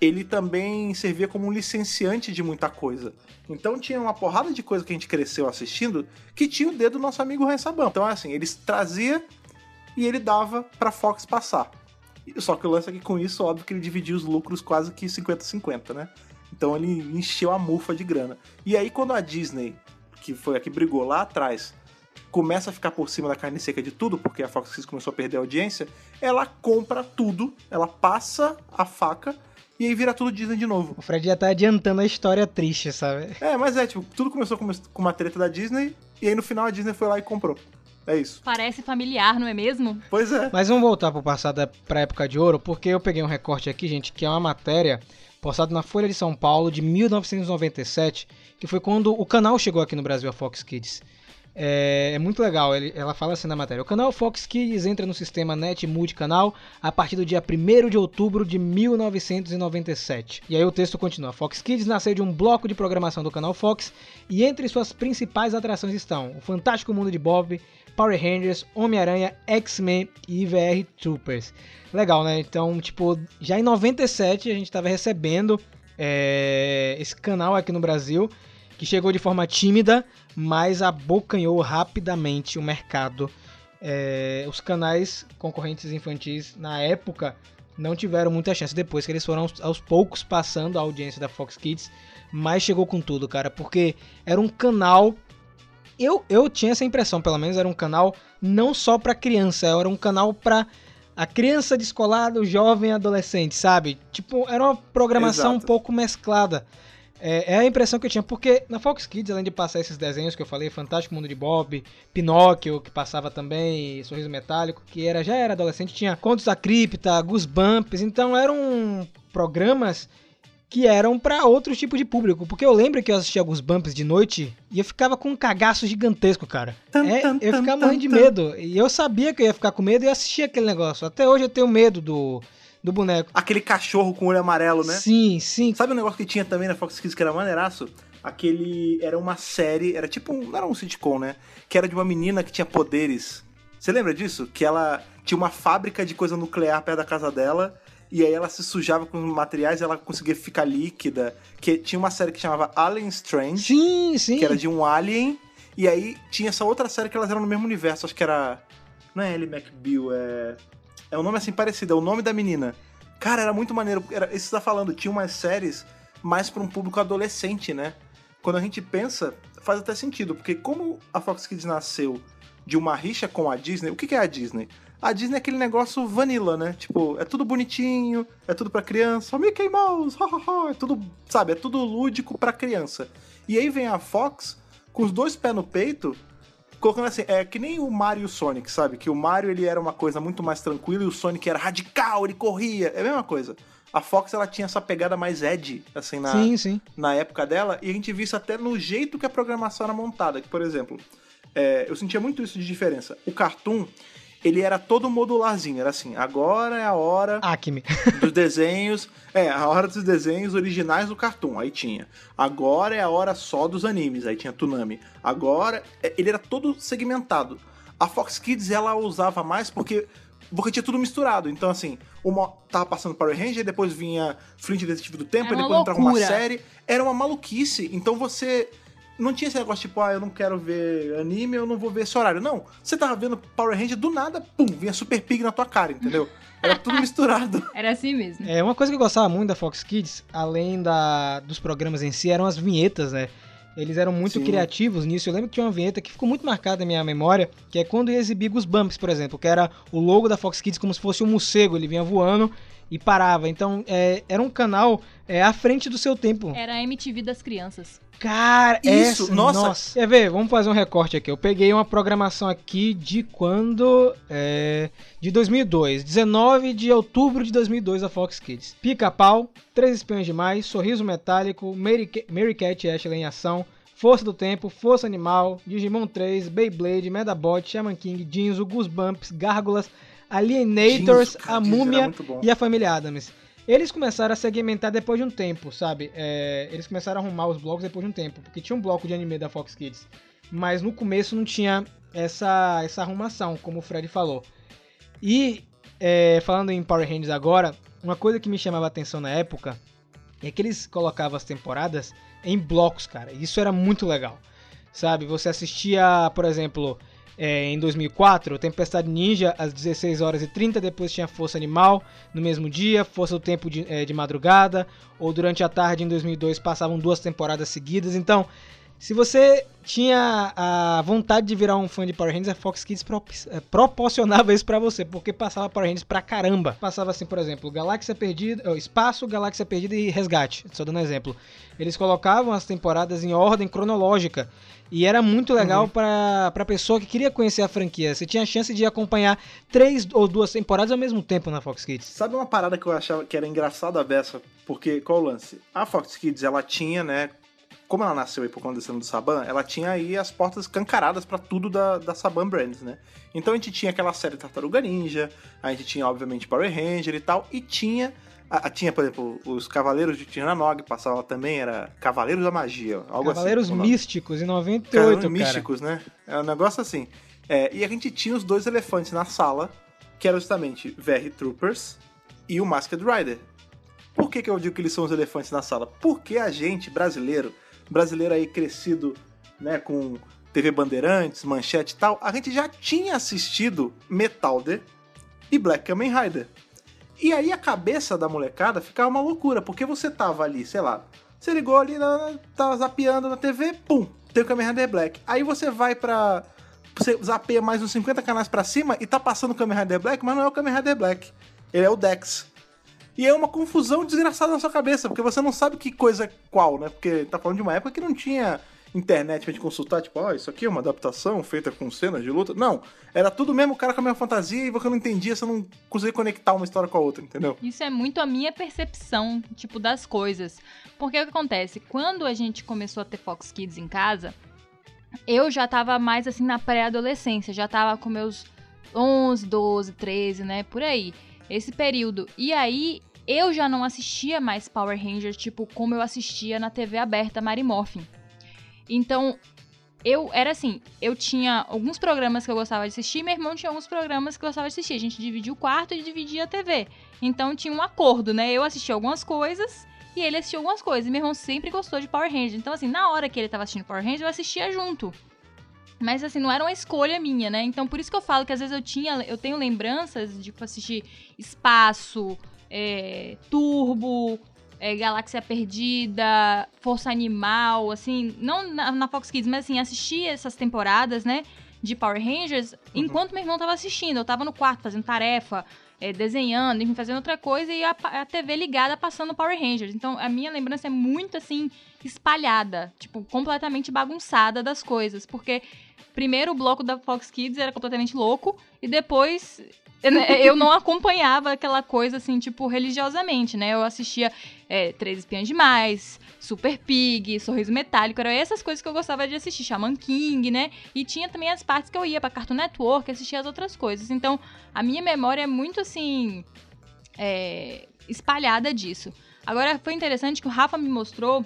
Speaker 4: ele também servia como um licenciante de muita coisa. Então tinha uma porrada de coisa que a gente cresceu assistindo que tinha o dedo do nosso amigo Ryan Saban. Então assim, ele trazia e ele dava pra Fox passar. Só que o lance aqui com isso, óbvio que ele dividia os lucros quase que 50-50, né? Então ele encheu a mufa de grana. E aí quando a Disney, que foi a que brigou lá atrás, começa a ficar por cima da carne seca de tudo, porque a Fox Kids começou a perder a audiência, ela compra tudo, ela passa a faca e aí vira tudo Disney de novo.
Speaker 3: O Fred já tá adiantando a história triste, sabe?
Speaker 4: É, mas é, tipo, tudo começou com com uma treta da Disney e aí no final a Disney foi lá e comprou. É isso.
Speaker 5: Parece familiar, não é mesmo?
Speaker 4: Pois é.
Speaker 3: Mas vamos voltar pro passado, pra época de ouro, porque eu peguei um recorte aqui, gente, que é uma matéria postada na Folha de São Paulo de 1997, que foi quando o canal chegou aqui no Brasil, a Fox Kids. É, é muito legal, ele- ela fala assim na matéria. O canal Fox Kids entra no sistema NET multicanal a partir do dia 1 de outubro de 1997. E aí o texto continua. Fox Kids nasceu de um bloco de programação do canal Fox e entre suas principais atrações estão o Fantástico Mundo de Bob, Power Rangers, Homem-Aranha, X-Men e IVR Troopers. Legal, né? Então, tipo, já em 97 a gente estava recebendo é, esse canal aqui no Brasil, que chegou de forma tímida, mas abocanhou rapidamente o mercado. É, os canais concorrentes infantis na época não tiveram muita chance depois que eles foram aos, aos poucos passando a audiência da Fox Kids, mas chegou com tudo, cara, porque era um canal eu, eu tinha essa impressão, pelo menos era um canal não só pra criança, era um canal pra a criança descolada, o jovem adolescente, sabe? Tipo, era uma programação
Speaker 4: Exato.
Speaker 3: um pouco mesclada. É, é a impressão que eu tinha, porque na Fox Kids, além de passar esses desenhos que eu falei, Fantástico Mundo de Bob, Pinóquio, que passava também, Sorriso Metálico, que era já era adolescente, tinha Contos da Cripta, Goosebumps, então eram programas que eram pra outro tipo de público. Porque eu lembro que eu assistia alguns bumps de noite e eu ficava com um cagaço gigantesco, cara. É, eu ficava morrendo de medo. E eu sabia que eu ia ficar com medo e eu assistia aquele negócio. Até hoje eu tenho medo do, do boneco.
Speaker 4: Aquele cachorro com olho amarelo, né?
Speaker 3: Sim, sim.
Speaker 4: Sabe um negócio que tinha também na Fox Kids que era maneiraço? Aquele. Era uma série, era tipo um. Não era um sitcom, né? Que era de uma menina que tinha poderes. Você lembra disso? Que ela tinha uma fábrica de coisa nuclear perto da casa dela. E aí ela se sujava com materiais e ela conseguia ficar líquida. Que tinha uma série que chamava Alien Strange,
Speaker 3: Sim, sim.
Speaker 4: que era de um alien. E aí tinha essa outra série que elas eram no mesmo universo. Acho que era. Não é Ellie McBeal, é. É um nome assim parecido, é o nome da menina. Cara, era muito maneiro. Era, isso tá falando, tinha umas séries mais pra um público adolescente, né? Quando a gente pensa, faz até sentido, porque como a Fox Kids nasceu de uma rixa com a Disney, o que que é a Disney? A Disney é aquele negócio vanilla, né? Tipo, é tudo bonitinho, é tudo pra criança, Mickey Mouse, ha, ha, ha, é tudo, sabe, é tudo lúdico pra criança. E aí vem a Fox com os dois pés no peito, colocando assim, é que nem o Mario e o Sonic, sabe? Que o Mario ele era uma coisa muito mais tranquila e o Sonic era radical, ele corria, é a mesma coisa. A Fox ela tinha essa pegada mais edgy, assim, na,
Speaker 3: Sim, sim.
Speaker 4: na época dela, e a gente viu isso até no jeito que a programação era montada. Que, por exemplo, é, eu sentia muito isso de diferença. O Cartoon, ele era todo modularzinho, era assim, agora é a hora
Speaker 3: Acme.
Speaker 4: dos desenhos. É, a hora dos desenhos originais do Cartoon, aí tinha. Agora é a hora só dos animes, aí tinha Tsunami. Agora, é, ele era todo segmentado. A Fox Kids, ela usava mais porque, porque tinha tudo misturado. Então, assim, uma tava passando Power Ranger, depois vinha Flint Detetive do Tempo, depois entrava uma série. Era uma maluquice. Então você não tinha esse negócio tipo, ah, eu não quero ver anime, eu não vou ver esse horário. Não, você tava vendo Power Ranger, do nada, pum, vinha Super Pig na tua cara, entendeu? Era tudo misturado.
Speaker 5: Era assim mesmo.
Speaker 3: É, uma coisa que eu gostava muito da Fox Kids, além da, dos programas em si, eram as vinhetas, né? Eles eram muito
Speaker 4: Sim.
Speaker 3: criativos nisso. Eu lembro que tinha uma vinheta que ficou muito marcada na minha memória, que é quando ia exibir os Bumps, por exemplo, que era o logo da Fox Kids como se fosse um morcego, ele vinha voando e parava. Então é, era um canal é, à frente do seu tempo.
Speaker 5: Era a MTV das crianças.
Speaker 3: Cara,
Speaker 4: Isso,
Speaker 3: essa,
Speaker 4: nossa.
Speaker 3: Quer ver? Vamos fazer um recorte aqui. Eu peguei uma programação aqui de quando? É, de 2002. 19 de outubro de 2002 da Fox Kids. Pica-pau, Três Espiões Demais, Sorriso Metálico, Mary, Mary Cat e Ashley em Ação, Força do Tempo, Força Animal, Digimon 3, Beyblade, Medabot, Shaman King, Jinzo, Goosebumps, Gárgulas, Alienators,
Speaker 4: cara,
Speaker 3: A Múmia e a Família Adams. Eles começaram a segmentar depois de um tempo, sabe? É, eles começaram a arrumar os blocos depois de um tempo, porque tinha um bloco de anime da Fox Kids, mas no começo não tinha essa, essa arrumação, como o Fred falou. E é, falando em Power Rangers agora, uma coisa que me chamava a atenção na época é que eles colocavam as temporadas em blocos, cara. E isso era muito legal, sabe? Você assistia, por exemplo, é, em 2004, Tempestade Ninja às 16 horas e 30, depois tinha Força Animal no mesmo dia, Força do Tempo de, é, de madrugada, ou durante a tarde em 2002 passavam duas temporadas seguidas. Então, se você tinha a vontade de virar um fã de Power Rangers, a Fox Kids pro- eh, proporcionava isso pra você, porque passava Power Rangers pra caramba. Passava assim, por exemplo, Galáxia Perdida, oh, Espaço, Galáxia Perdida e Resgate, só dando exemplo. Eles colocavam as temporadas em ordem cronológica. E era muito legal pra, pra pessoa que queria conhecer a franquia. Você tinha a chance de acompanhar três ou duas temporadas ao mesmo tempo na Fox Kids.
Speaker 4: Sabe uma parada que eu achava que era engraçada a beça? Porque, qual o lance? A Fox Kids, ela tinha, né? Como ela nasceu aí por conta do Saban, ela tinha aí as portas cancaradas pra tudo da, da Saban Brands, né? Então a gente tinha aquela série Tartaruga Ninja, a gente tinha, obviamente, Power Ranger e tal, e tinha. a- a- tinha, por exemplo, os Cavaleiros de Tiranog, passava também, era Cavaleiros da Magia, algo
Speaker 3: Cavaleiros
Speaker 4: assim. o nome.
Speaker 3: Místicos em 98,
Speaker 4: Cavaleiros
Speaker 3: cara.
Speaker 4: místicos, né? É um negócio assim. É, e a gente tinha os dois elefantes na sala, que eram justamente VR Troopers e o Masked Rider. Por que, que eu digo que eles são os elefantes na sala? Porque a gente, brasileiro, brasileiro aí crescido, né, com TV Bandeirantes, Manchete e tal, a gente já tinha assistido Metalder e Black Kamen Rider. E aí a cabeça da molecada ficava uma loucura, porque você tava ali, sei lá, você ligou ali, tava zapeando na TV, pum, tem o Kamen Rider Black. Aí você vai pra. Você zapeia mais uns 50 canais pra cima e tá passando o Kamen Rider Black, mas não é o Kamen Rider Black. Ele é o Dex. E é uma confusão desgraçada na sua cabeça, porque você não sabe que coisa é qual, né? Porque tá falando de uma época que não tinha internet pra gente consultar, tipo, ó, isso aqui é uma adaptação feita com cenas de luta. Não, era tudo mesmo o cara com a mesma fantasia e você não entendia, você não conseguia conectar uma história com a outra, entendeu?
Speaker 5: Isso é muito a minha percepção, tipo, das coisas. Porque o que acontece? Quando a gente começou a ter Fox Kids em casa, eu já tava mais assim na pré-adolescência, já tava com meus 11, 12, 13, né, por aí. Esse período. E aí eu já não assistia mais Power Rangers, tipo, como eu assistia na TV aberta Mary Morphin. Então, eu era assim, eu tinha alguns programas que eu gostava de assistir, meu irmão tinha alguns programas que eu gostava de assistir. A gente dividia o quarto e dividia a TV. Então tinha um acordo, né? Eu assistia algumas coisas e ele assistia algumas coisas. E meu irmão sempre gostou de Power Rangers. Então, assim, na hora que ele tava assistindo Power Rangers, eu assistia junto. Mas assim, não era uma escolha minha, né? Então por isso que eu falo que às vezes eu tinha, eu tenho lembranças de tipo, assistir Espaço, é, Turbo, é, Galáxia Perdida, Força Animal, assim, não na, na Fox Kids, mas assim, assistir essas temporadas, né? De Power Rangers, enquanto meu irmão tava assistindo. Eu tava no quarto fazendo tarefa, é, desenhando, enfim, fazendo outra coisa e a, a TV ligada passando Power Rangers. Então a minha lembrança é muito assim, espalhada, tipo, completamente bagunçada das coisas. Porque primeiro o bloco da Fox Kids era completamente louco e depois né, eu não acompanhava aquela coisa assim, tipo, religiosamente, né? Eu assistia é, Três Espiãs Demais, Super Pig, Sorriso Metálico, eram essas coisas que eu gostava de assistir, Shaman King, né? E tinha também as partes que eu ia pra Cartoon Network, assistia as outras coisas. Então, a minha memória é muito assim. é, espalhada disso. Agora, foi interessante que o Rafa me mostrou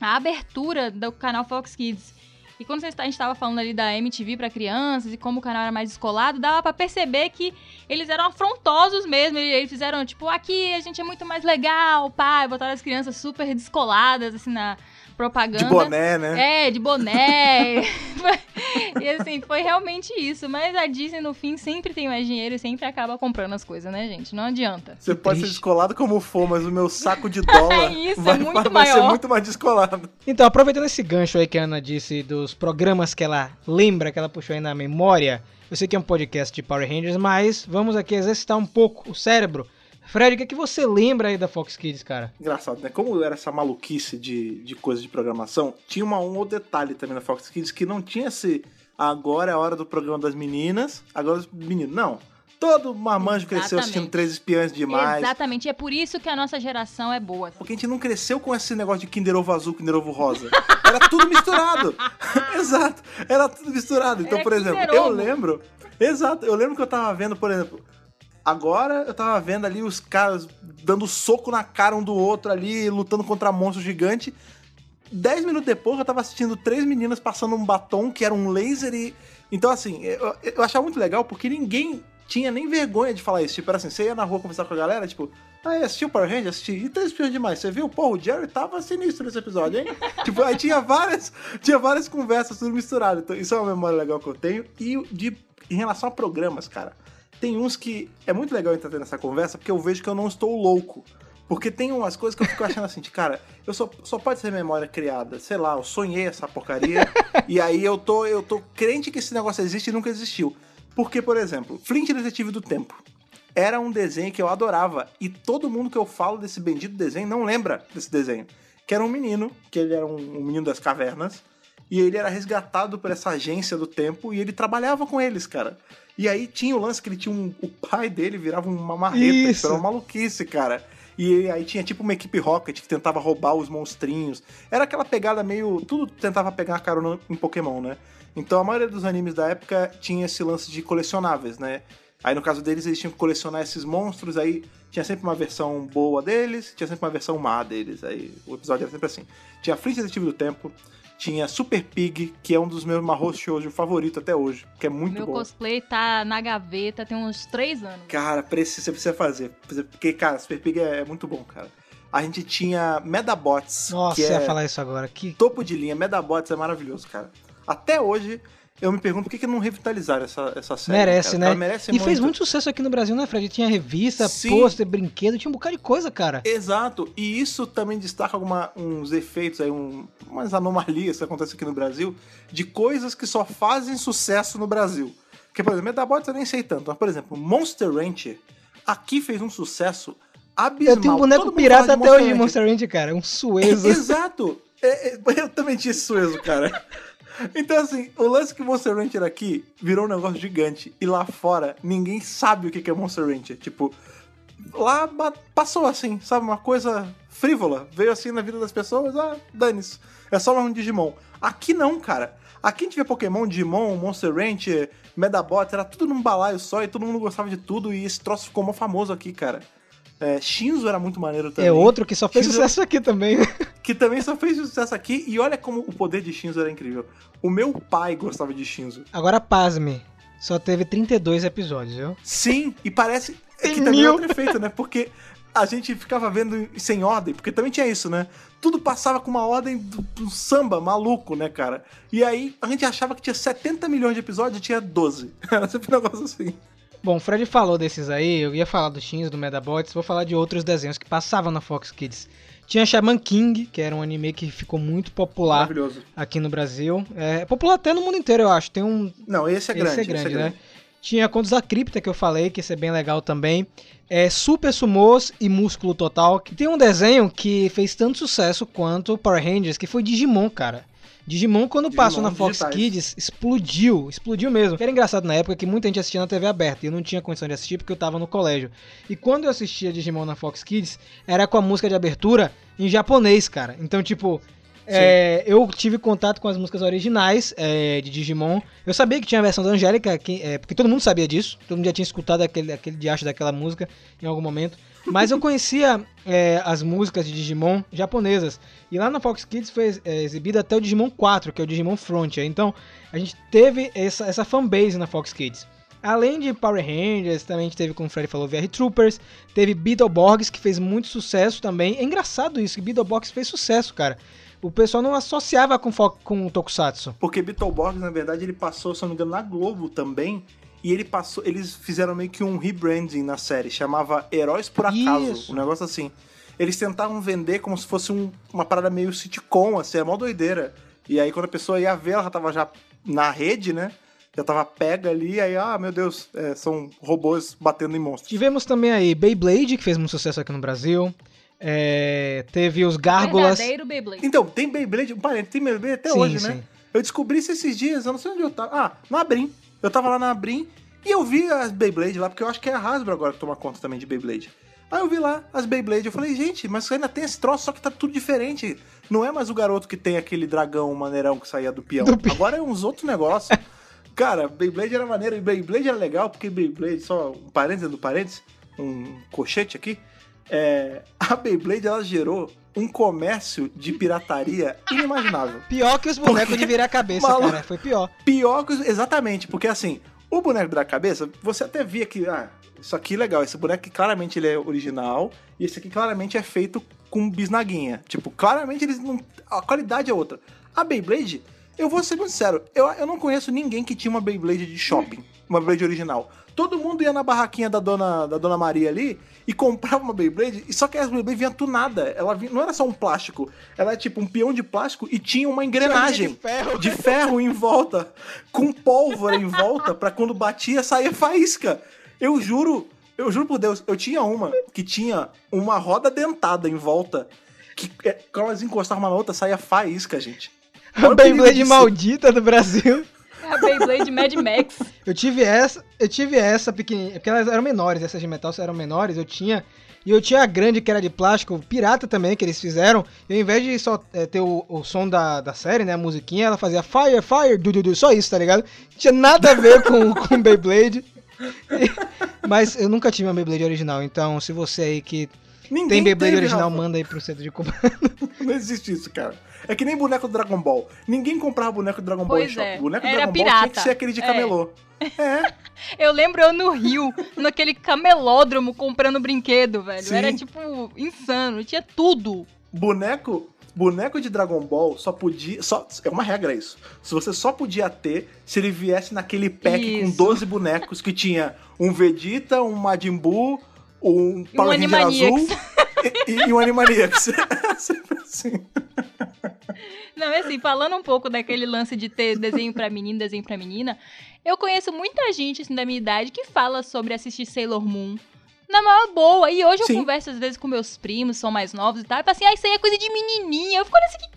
Speaker 5: a abertura do canal Fox Kids. E quando a gente estava falando ali da MTV para crianças e como o canal era mais descolado, dava para perceber que eles eram afrontosos mesmo. Eles fizeram, tipo, aqui a gente é muito mais legal, pai. Botaram as crianças super descoladas, assim, na propaganda.
Speaker 4: De boné, né?
Speaker 5: É, de boné. e assim, foi realmente isso. Mas a Disney, no fim, sempre tem mais dinheiro e sempre acaba comprando as coisas, né, gente? Não adianta.
Speaker 4: Você pode ser descolado como for, mas o meu saco de dólar
Speaker 5: É isso, é
Speaker 4: vai,
Speaker 5: muito
Speaker 4: vai ser
Speaker 5: maior.
Speaker 4: muito mais descolado.
Speaker 3: Então, aproveitando esse gancho aí que a Ana disse dos programas que ela lembra, que ela puxou aí na memória, eu sei que é um podcast de Power Rangers, mas vamos aqui exercitar um pouco o cérebro, Fred, o que, é que você lembra aí da Fox Kids, cara?
Speaker 4: Engraçado, né? Como era essa maluquice de, de coisa de programação, tinha uma, um outro detalhe também na Fox Kids que não tinha esse. Agora é a hora do programa das meninas, agora os meninos. Não. Todo marmanjo cresceu assistindo Três Espiãs Demais.
Speaker 5: Exatamente, e é por isso que a nossa geração é boa.
Speaker 4: Porque a gente não cresceu com esse negócio de Kinder Ovo azul, Kinder Ovo rosa. Era tudo misturado. Exato. Era tudo misturado. Então,
Speaker 5: Era
Speaker 4: por exemplo, eu lembro. Exato. Eu lembro que eu tava vendo, por exemplo. Agora eu tava vendo ali os caras dando soco na cara um do outro ali, lutando contra monstro gigante. Dez minutos depois eu tava assistindo três meninas passando um batom que era um laser e. Então, assim, eu, eu achava muito legal porque ninguém tinha nem vergonha de falar isso. Tipo, era assim, você ia na rua conversar com a galera, tipo, ah, assistiu Power Rangers? Assisti. E três espiões demais. Você viu? Pô, o Jerry tava sinistro nesse episódio, hein? tipo, aí tinha várias, tinha várias conversas tudo misturado. Então, isso é uma memória legal que eu tenho. E de, em relação a programas, cara, tem uns que é muito legal entrar nessa conversa porque eu vejo que eu não estou louco. Porque tem umas coisas que eu fico achando assim, de, cara, eu só, só pode ser memória criada. Sei lá, eu sonhei essa porcaria e aí eu tô, eu tô crente que esse negócio existe e nunca existiu. Porque, por exemplo, Flint Detetive do Tempo era um desenho que eu adorava e todo mundo que eu falo desse bendito desenho não lembra desse desenho. Que era um menino, que ele era um, um menino das cavernas, e ele era resgatado por essa agência do tempo e ele trabalhava com eles, cara. E aí tinha o lance que ele tinha um. O pai dele virava uma marreta,
Speaker 3: Isso.
Speaker 4: era uma maluquice, cara. E aí tinha tipo uma equipe Rocket que tentava roubar os monstrinhos. Era aquela pegada meio. Tudo tentava pegar carona em Pokémon, né? Então a maioria dos animes da época tinha esse lance de colecionáveis, né? Aí no caso deles eles tinham que colecionar esses monstros, aí tinha sempre uma versão boa deles, tinha sempre uma versão má deles. Aí o episódio era sempre assim. Tinha Flint Detetive do Tempo, tinha Super Pig, que é um dos meus Mahou Shoujo favoritos até hoje, que é muito
Speaker 5: Meu
Speaker 4: bom.
Speaker 5: cosplay tá na gaveta tem uns três anos.
Speaker 4: Cara, precisa, você precisa fazer. Porque, cara, Super Pig é, é muito bom, cara. A gente tinha Medabots,
Speaker 3: Nossa,
Speaker 4: que
Speaker 3: ia
Speaker 4: é
Speaker 3: falar isso agora. Que
Speaker 4: topo de linha. Medabots é maravilhoso, cara. Até hoje, eu me pergunto por que, que não revitalizaram essa, essa série.
Speaker 3: merece,
Speaker 4: cara.
Speaker 3: né?
Speaker 4: Ela merece
Speaker 3: e fez muito sucesso aqui no Brasil, né, Fred? Tinha revista,
Speaker 4: Sim.
Speaker 3: pôster, brinquedo, tinha um bocado de coisa, cara.
Speaker 4: Exato, e isso também destaca alguma, uns efeitos aí, um, umas anomalias que acontecem aqui no Brasil, de coisas que só fazem sucesso no Brasil. Porque, por exemplo, Medabots eu nem sei tanto, mas, por exemplo, Monster Rancher aqui fez um sucesso abismal.
Speaker 3: Eu tenho um boneco pirata até hoje de
Speaker 4: Rancher.
Speaker 3: Monster Ranch, cara. Um suezo.
Speaker 4: Exato! É, é, eu também tinha esse suezo, cara. Então, assim, o lance que Monster Rancher aqui virou um negócio gigante. E lá fora, ninguém sabe o que é Monster Rancher. Tipo, lá passou assim, sabe? Uma coisa frívola. Veio assim na vida das pessoas, ah, dane-se. É só mais um Digimon. Aqui não, cara. Aqui a gente vê Pokémon, Digimon, Monster Rancher, Medabots, era tudo num balaio só e todo mundo gostava de tudo. E esse troço ficou mó famoso aqui, cara. É, Shinzo era muito maneiro também.
Speaker 3: É outro que só fez
Speaker 4: Shinzo-
Speaker 3: sucesso aqui também.
Speaker 4: que também só fez sucesso aqui. E olha como o poder de Shinzo era incrível. O meu pai gostava de Shinzo.
Speaker 3: Agora, pasme. Só teve 32 episódios, viu?
Speaker 4: Sim, e parece é
Speaker 3: Tem
Speaker 4: que também é
Speaker 3: mil.
Speaker 4: outro efeito, né? Porque a gente ficava vendo sem ordem, porque também tinha isso, né? Tudo passava com uma ordem do, do samba maluco, né, cara? E aí a gente achava que tinha 70 milhões de episódios e tinha 12. Era sempre um negócio assim.
Speaker 3: Bom, o Fred falou desses aí, eu ia falar do Shins, do Medabots, vou falar de outros desenhos que passavam na Fox Kids. Tinha Shaman King, que era um anime que ficou muito popular aqui no Brasil. É popular até no mundo inteiro, eu acho. Tem um.
Speaker 4: Não, esse é grande.
Speaker 3: esse é grande, né? Tinha Contos da Cripta, que eu falei, que esse é bem legal também. É Super Sumos e Músculo Total. Que tem um desenho que fez tanto sucesso quanto Power Rangers, que foi Digimon, cara. Digimon, quando
Speaker 4: Digimon
Speaker 3: passou na Fox
Speaker 4: digitais.
Speaker 3: Kids, explodiu, explodiu mesmo. Era engraçado na época que muita gente assistia na TV aberta e eu não tinha condição de assistir porque eu tava no colégio. E quando eu assistia Digimon na Fox Kids, era com a música de abertura em japonês, cara. Então, tipo, é, eu tive contato com as músicas originais é, de Digimon. Eu sabia que tinha a versão da Angélica, que- é, porque todo mundo sabia disso. Todo mundo já tinha escutado aquele, aquele diacho daquela música em algum momento. Mas eu conhecia é, as músicas de Digimon japonesas. E lá na Fox Kids foi é, exibido até o Digimon 4, que é o Digimon Frontier. Então a gente teve essa, essa fanbase na Fox Kids. Além de Power Rangers, também a gente teve, como o Fred falou, VR Troopers. Teve Beetleborgs, que fez muito sucesso também. É engraçado isso, que Beetleborgs fez sucesso, cara. O pessoal não associava com, com Tokusatsu.
Speaker 4: Porque Beetleborgs, na verdade, ele passou, se não me engano, na Globo também. E ele passou. Eles fizeram meio que um rebranding na série. Chamava Heróis por Acaso.
Speaker 3: Isso.
Speaker 4: Um negócio assim. Eles tentavam vender como se fosse um- uma parada meio sitcom, assim, é mó doideira. E aí, quando a pessoa ia ver, ela já tava já na rede, né? já tava pega ali, aí, ah, meu Deus, é, são robôs batendo em monstros.
Speaker 3: Tivemos também aí Beyblade, que fez muito sucesso aqui no Brasil. É, teve os Gárgulas.
Speaker 5: Verdadeiro Beyblade.
Speaker 4: Então, tem Beyblade, um parente, tem Beyblade até
Speaker 3: Sim,
Speaker 4: hoje,
Speaker 3: sim.
Speaker 4: né? Eu descobri isso esses dias, eu não sei onde eu tava. Ah, na Abrim. Eu tava lá na Abrim e eu vi as Beyblade lá, porque eu acho que é a Hasbro agora que toma conta também de Beyblade. Aí eu vi lá as Beyblade, eu falei, gente, mas ainda tem esse troço, só que tá tudo diferente. Não é mais o garoto que tem aquele dragão maneirão que saía do peão. Agora é uns outros negócios. Cara, Beyblade era maneiro e Beyblade era legal, porque Beyblade, só um parênteses do parênteses, um cochete aqui. É, a Beyblade ela gerou um comércio de pirataria inimaginável.
Speaker 3: Pior que os bonecos de virar cabeça,
Speaker 4: Maluco.
Speaker 3: cara. Foi pior.
Speaker 4: Pior que. os- Exatamente, porque assim, o boneco da cabeça, você até via que, ah, isso aqui é legal, esse boneco claramente ele é original, e esse aqui claramente é feito com bisnaguinha. Tipo, claramente eles não. A qualidade é outra. A Beyblade, eu vou ser muito sincero, eu, eu não conheço ninguém que tinha uma Beyblade de shopping, uma Beyblade original. Todo mundo ia na barraquinha da dona, da dona Maria ali e comprava uma Beyblade, e só que as Beyblade vinha tunada. Ela vinha- não era só um plástico, ela era tipo um peão de plástico e tinha uma engrenagem
Speaker 3: de ferro.
Speaker 4: de ferro em volta, com pólvora em volta, pra quando batia sair faísca. Eu juro, eu juro por Deus, eu tinha uma que tinha uma roda dentada em volta, que é, quando elas encostavam uma na outra saía faísca, gente. Olha
Speaker 3: A Beyblade maldita do Brasil.
Speaker 5: A Beyblade Mad Max.
Speaker 3: Eu tive essa, eu tive essa pequenininha, porque elas eram menores, essas de metal eram menores, eu tinha. E eu tinha a grande que era de plástico, pirata também, que eles fizeram. E ao invés de só é, ter o, o som da, da série, né, a musiquinha, ela fazia fire, fire, du, du, du, só isso, tá ligado? Não tinha nada a ver com, com Beyblade. E- mas eu nunca tive uma Beyblade original, então se você aí que
Speaker 4: Ninguém
Speaker 3: tem Beyblade
Speaker 4: teve,
Speaker 3: original,
Speaker 4: Rafa.
Speaker 3: manda aí pro centro de compra.
Speaker 4: Não existe isso, cara. É que nem boneco do Dragon Ball. Ninguém comprava boneco do Dragon Ball
Speaker 5: Pois
Speaker 4: em shopping.
Speaker 5: é,
Speaker 4: Boneco do Dragon Ball tinha que
Speaker 5: pirata.
Speaker 4: ser aquele de
Speaker 5: É.
Speaker 4: camelô. É.
Speaker 5: Eu lembro eu no Rio, naquele camelódromo comprando brinquedo, velho.
Speaker 4: Sim.
Speaker 5: Era tipo insano, tinha tudo.
Speaker 4: Boneco, boneco de Dragon Ball só podia. Só, é uma regra isso. Se você só podia ter se ele viesse naquele pack com
Speaker 5: Isso.
Speaker 4: 12 bonecos que tinha um Vegeta, um Majin Buu, um Power Ranger
Speaker 5: Animaniacs.
Speaker 4: azul e, e um Animaniacs. Sempre assim.
Speaker 5: Não, é assim, falando um pouco daquele lance de ter desenho pra menino, desenho pra menina, eu conheço muita gente assim, da minha idade que fala sobre assistir Sailor Moon. Na maior boa. E hoje eu
Speaker 4: Sim.
Speaker 5: converso às vezes com meus primos, são mais novos e tal. E falo assim, ah, isso aí é coisa de menininha. Eu fico assim, que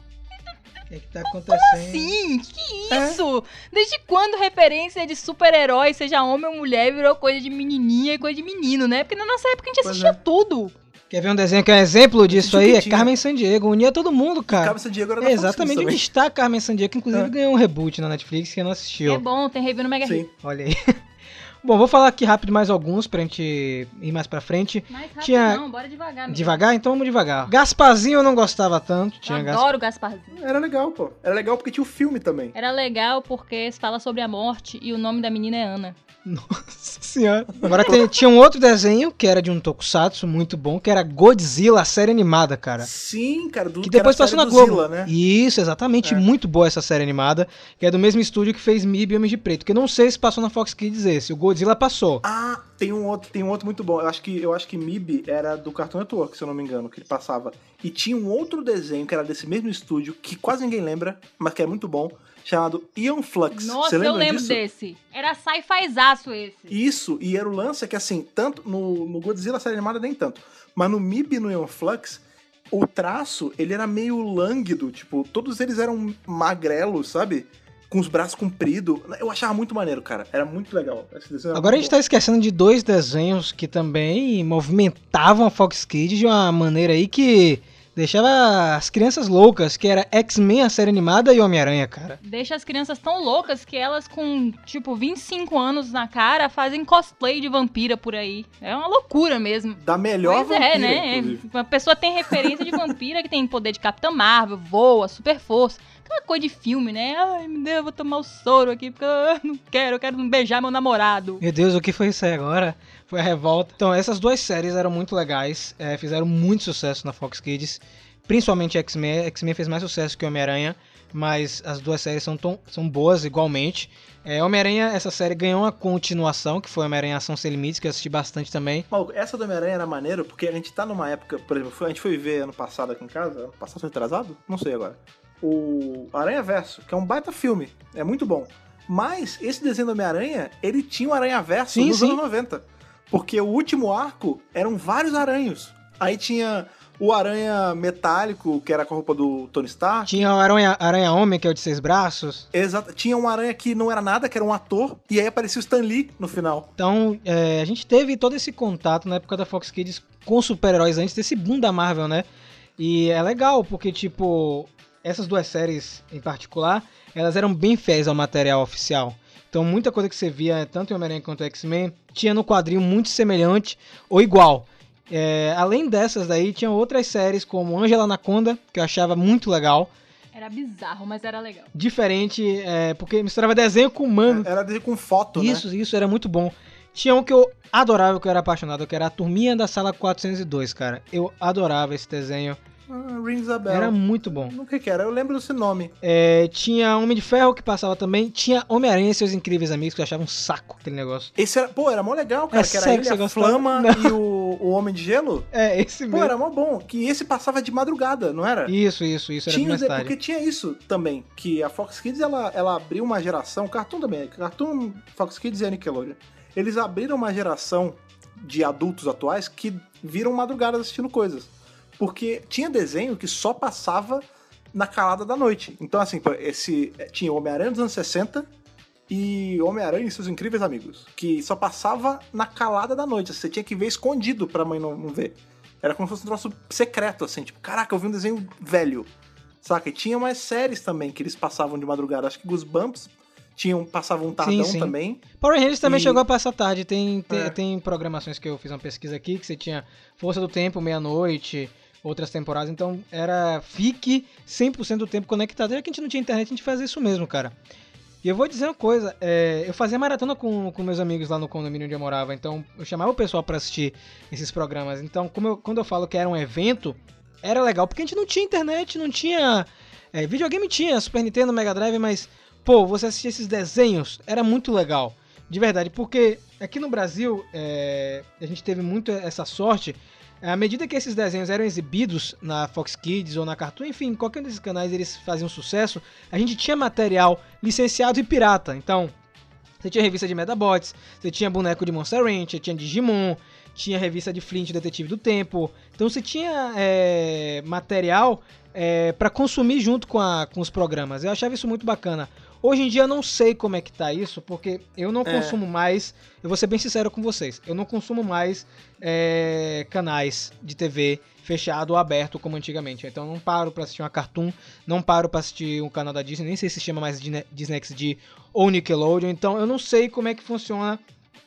Speaker 3: O que, que tá acontecendo?
Speaker 5: Sim, que isso? Desde quando referência de super-herói, seja homem ou mulher, virou coisa de menininha e coisa de menino, né? Porque na nossa época a gente
Speaker 4: Pois
Speaker 5: assistia
Speaker 4: é.
Speaker 5: tudo.
Speaker 3: Quer ver um desenho que é um exemplo disso aí?
Speaker 4: que
Speaker 3: É. Carmen Sandiego, unia todo mundo, cara.
Speaker 4: Carmen Sandiego era da
Speaker 3: É, exatamente onde está a Carmen Sandiego, que inclusive
Speaker 4: É.
Speaker 3: ganhou um reboot na Netflix que eu não
Speaker 5: É
Speaker 3: assistiu.
Speaker 5: bom, tem review no Mega Hit.
Speaker 4: Sim.
Speaker 3: Olha aí. Bom, vou falar aqui rápido mais alguns pra gente ir mais pra frente.
Speaker 5: Mais rápido
Speaker 3: Tinha-
Speaker 5: não, bora devagar. amigo.
Speaker 3: Devagar, então vamos devagar. Gasparzinho eu não gostava tanto.
Speaker 5: Eu
Speaker 3: Tinha Gas...
Speaker 5: adoro o Gasparzinho.
Speaker 4: Era legal, pô. Era legal porque tinha o filme também.
Speaker 5: Era legal porque se fala sobre a morte e o nome da menina é Ana.
Speaker 3: Nossa senhora. Agora tem- tinha um outro desenho que era de um tokusatsu muito bom, que era Godzilla, a série animada, cara.
Speaker 4: Sim, cara. Do,
Speaker 3: Que depois
Speaker 4: era a
Speaker 3: passou na Globo.
Speaker 4: Zilla, né?
Speaker 3: Isso, exatamente.
Speaker 4: É.
Speaker 3: Muito boa essa série animada. Que é do mesmo estúdio que fez MIB e Homem de Preto. Que eu não sei se passou na Fox Kids esse. O Godzilla passou.
Speaker 4: Ah, tem um outro, tem um outro muito bom. Eu acho que eu acho que MIB era do Cartoon Network, se eu não me engano, que ele passava. E tinha um outro desenho que era desse mesmo estúdio, que quase ninguém lembra, mas que é muito bom, chamado Ion Flux.
Speaker 5: Nossa, eu lembro
Speaker 4: disso?
Speaker 5: desse. Era sci-fizaço esse.
Speaker 4: Isso, e era o lance é que assim, tanto no, no Godzilla série animada nem tanto, mas no MIB e no Ion Flux, o traço, ele era meio lânguido, tipo, todos eles eram magrelos, sabe? Com os braços compridos. Eu achava muito maneiro, cara. Era muito legal. Esse desenho era
Speaker 3: Agora a gente tá esquecendo de dois desenhos que também movimentavam a Fox Kids de uma maneira aí que deixava as crianças loucas, que era X-Men, a série animada, e Homem-Aranha, cara.
Speaker 5: Deixa as crianças tão loucas que elas com, tipo, 25 anos na cara fazem cosplay de vampira por aí. É uma loucura mesmo.
Speaker 4: Da melhor
Speaker 5: pois é,
Speaker 4: vampira,
Speaker 5: né?
Speaker 4: inclusive.
Speaker 5: A pessoa tem referência de vampira que tem poder de Capitã Marvel, voa, super força. Aquela coisa de filme, né? Ai, meu Deus, eu vou tomar o soro aqui porque eu não quero, eu quero beijar meu namorado.
Speaker 3: Meu Deus, o que foi isso aí agora? Foi a revolta. Então, essas duas séries eram muito legais, é, fizeram muito sucesso na Fox Kids, principalmente X-Men. X-Men fez mais sucesso que Homem-Aranha, mas as duas séries são, tão, são boas igualmente. É, Homem-Aranha, essa série ganhou uma continuação, que foi Homem-Aranha Ação Sem Limites, que eu assisti bastante também.
Speaker 4: Maluco, essa do Homem-Aranha era maneiro porque a gente tá numa época, por exemplo, foi- a gente foi ver ano passado aqui em casa, ano passado foi atrasado? Não sei agora. O Aranha Verso, que é um baita filme, é muito bom. Mas esse desenho do Homem-Aranha, ele tinha um aranha-verso
Speaker 3: Sim,
Speaker 4: nos
Speaker 3: sim.
Speaker 4: anos 90. Porque o último arco eram vários aranhos. Aí tinha o aranha metálico, que era com a roupa do Tony Stark.
Speaker 3: Tinha o Aranha, Aranha Homem, que é o de seis braços.
Speaker 4: Exato. Tinha um aranha que não era nada, que era um ator. E aí aparecia o Stan Lee no final.
Speaker 3: Então, é, a gente teve todo esse contato na época da Fox Kids com super-heróis antes desse boom da Marvel, né? E é legal, porque, tipo, essas duas séries em particular, elas eram bem fiéis ao material oficial. Então, muita coisa que você via, tanto em Homem-Aranha quanto em X-Men, tinha no quadrinho muito semelhante ou igual. É, além dessas daí, tinha outras séries como Angela Anaconda, que eu achava muito legal.
Speaker 5: Era bizarro, mas era legal.
Speaker 3: Diferente, é, porque misturava desenho com humano.
Speaker 4: Era desenho com foto, né?
Speaker 3: Isso, isso era muito bom. Tinha um que eu adorava, que eu era apaixonado, que era a Turminha da Sala 402, cara. Eu adorava esse desenho.
Speaker 4: Ah, rings a bell.
Speaker 3: Era muito bom.
Speaker 4: O que que era? Eu lembro desse nome.
Speaker 3: É, tinha Homem de Ferro que passava também. Tinha Homem-Aranha e seus incríveis amigos, que eu achava um saco aquele negócio.
Speaker 4: Esse era, pô, era mó legal, cara.
Speaker 3: É
Speaker 4: que era ele, a? Flama
Speaker 3: Não.
Speaker 4: e o, o Homem de Gelo.
Speaker 3: É, esse
Speaker 4: Pô,
Speaker 3: mesmo.
Speaker 4: era mó bom. Que esse passava de madrugada, não era?
Speaker 3: Isso, isso, isso. Era
Speaker 4: tinha,
Speaker 3: mais
Speaker 4: de-
Speaker 3: tarde.
Speaker 4: porque tinha isso também, que a Fox Kids ela, ela abriu uma geração, Cartoon também, Cartoon, Fox Kids e Nickelodeon. Eles abriram uma geração de adultos atuais que viram madrugadas assistindo coisas. Porque tinha desenho que só passava na calada da noite. Então, assim, esse tinha Homem-Aranha dos anos 60 e Homem-Aranha e seus incríveis amigos, que só passava na calada da noite. Você tinha que ver escondido pra mãe não, não ver. Era como se fosse um troço secreto, assim, tipo, caraca, eu vi um desenho velho. Saca? E tinha umas séries também que eles passavam de madrugada. Acho que Goosebumps tinham, passavam um tardão
Speaker 3: sim.
Speaker 4: também.
Speaker 3: Power Rangers também
Speaker 4: E-
Speaker 3: chegou a passar tarde. Tem, tem,
Speaker 4: É.
Speaker 3: tem programações que eu fiz uma pesquisa aqui, que você tinha Força do Tempo, meia-noite, outras temporadas. Então era fique 100% do tempo conectado. Já que a gente não tinha internet, a gente fazia isso mesmo, cara. E eu vou dizer uma coisa, é, eu fazia maratona com, com meus amigos lá no condomínio onde eu morava, então eu chamava o pessoal pra assistir esses programas. Então, eu- quando eu falo que era um evento, era legal, porque a gente não tinha internet, não tinha. é, videogame tinha, Super Nintendo, Mega Drive, mas, pô, você assistir esses desenhos era muito legal. De verdade, porque aqui no Brasil é, a gente teve muito essa sorte. À medida que esses desenhos eram exibidos na Fox Kids ou na Cartoon, enfim, qualquer um desses canais eles faziam sucesso, a gente tinha material licenciado e pirata. Então, você tinha revista de Medabots, você tinha boneco de Monster Ranch, você tinha Digimon, tinha revista de Flint, Detetive do Tempo. Então você tinha é, material é, para consumir junto com, a- com os programas. Eu achava isso muito bacana. Hoje em dia eu não sei como é que tá isso, porque eu não
Speaker 4: É.
Speaker 3: consumo mais, eu vou ser bem sincero com vocês, eu não consumo mais é, canais de TV fechado ou aberto como antigamente. Então eu não paro pra assistir uma Cartoon, não paro pra assistir um canal da Disney, nem sei se chama mais Disney Disney XD ou Nickelodeon, então eu não sei como é que funciona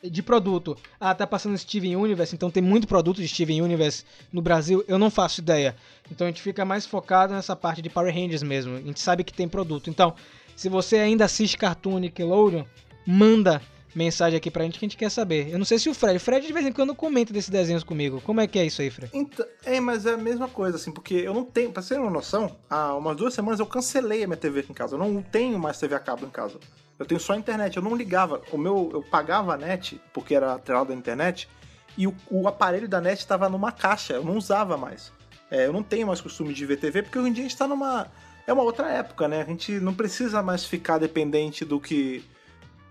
Speaker 3: de produto. Ah, tá passando Steven Universe, então tem muito produto de Steven Universe no Brasil, eu não faço ideia. Então a gente fica mais focado nessa parte de Power Rangers mesmo. A gente sabe que tem produto. Então, se você ainda assiste Cartoon Nickelodeon, manda mensagem aqui pra gente que a gente quer saber. Eu não sei se o Fred, o Fred de vez em quando comenta desses desenhos comigo. Como é que é isso aí, Fred?
Speaker 4: Então, é, mas é a mesma coisa, assim, porque eu não tenho, pra você ter uma noção, há umas duas semanas eu cancelei a minha TV aqui em casa. Eu não tenho mais TV a cabo em casa. Eu tenho só a internet. Eu não ligava. O meu, eu pagava a net, porque era atrelado à internet, e o, o aparelho da net estava numa caixa. Eu não usava mais. É, eu não tenho mais costume de ver TV, porque hoje em dia a gente tá numa. É uma outra época, né? A gente não precisa mais ficar dependente do que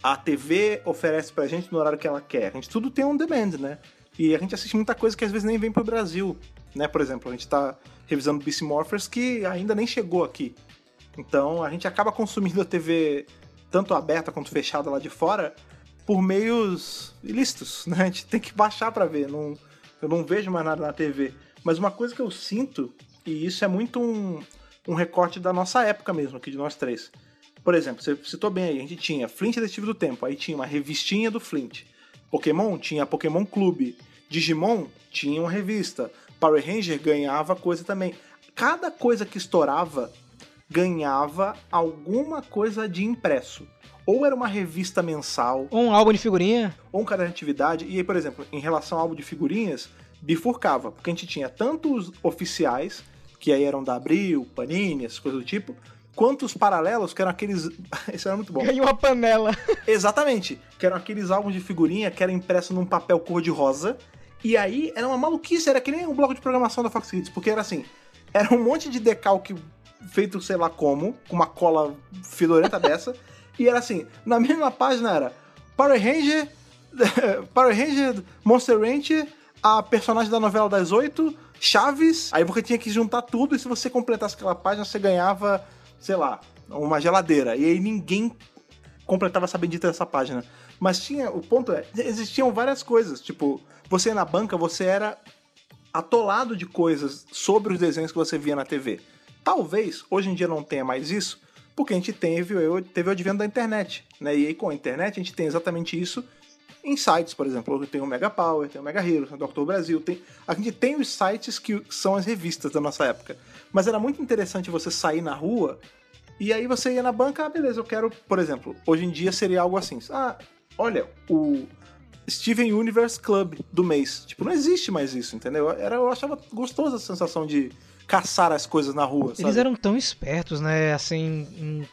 Speaker 4: a TV oferece pra gente no horário que ela quer. A gente tudo tem um demand, né? E a gente assiste muita coisa que às vezes nem vem pro Brasil, né? Por exemplo, a gente tá revisando Beast Morphers que ainda nem chegou aqui. Então a gente acaba consumindo a TV tanto aberta quanto fechada lá de fora por meios ilícitos, né? A gente tem que baixar pra ver. Não, eu não vejo mais nada na TV. Mas uma coisa que eu sinto, e isso é muito um, um recorte da nossa época mesmo, aqui de nós três. Por exemplo, você citou bem aí, a gente tinha Flint Detetive do Tempo, aí tinha uma revistinha do Flint. Pokémon tinha Pokémon Clube. Digimon tinha uma revista. Power Ranger ganhava coisa também. Cada coisa que estourava ganhava alguma coisa de impresso. Ou era uma revista mensal,
Speaker 3: Ou um álbum de figurinha?
Speaker 4: ou um caderno de atividade. E aí, por exemplo, em relação ao álbum de figurinhas, bifurcava. Porque a gente tinha tanto os oficiais, que aí eram da Abril, Panini, essas coisas do tipo, quanto os paralelos, que eram aqueles. Isso era muito bom.
Speaker 3: Ganhou uma panela.
Speaker 4: Exatamente. Que eram aqueles álbuns de figurinha que era impresso num papel cor-de-rosa. E aí era uma maluquice, era que nem um bloco de programação da Fox Kids, porque era assim: era um monte de decalque feito sei lá como, com uma cola fedorenta dessa. E era assim, na mesma página era Power Ranger, Power Ranger, Monster Rancher, a personagem da novela das oito, Chaves, aí você tinha que juntar tudo e se você completasse aquela página, você ganhava, sei lá, uma geladeira. E aí ninguém completava essa bendita dessa página. Mas tinha, o ponto é, existiam várias coisas, tipo, você na banca, você era atolado de coisas sobre os desenhos que você via na TV. Talvez hoje em dia não tenha mais isso, porque a gente teve, teve o advento da internet, né? E aí com a internet a gente tem exatamente isso em sites, por exemplo. Tem o Mega Power, tem o Mega Hero, tem o Dr. Brasil, tem... a gente tem os sites que são as revistas da nossa época. Mas era muito interessante você sair na rua e aí você ia na banca, ah, beleza, eu quero, por exemplo, hoje em dia seria algo assim, ah, olha, o Steven Universe Club do mês. Tipo, não existe mais isso, entendeu? Era, eu achava gostosa a sensação de caçar as coisas na rua.
Speaker 3: Sabe? Eles eram tão espertos, né? Assim, em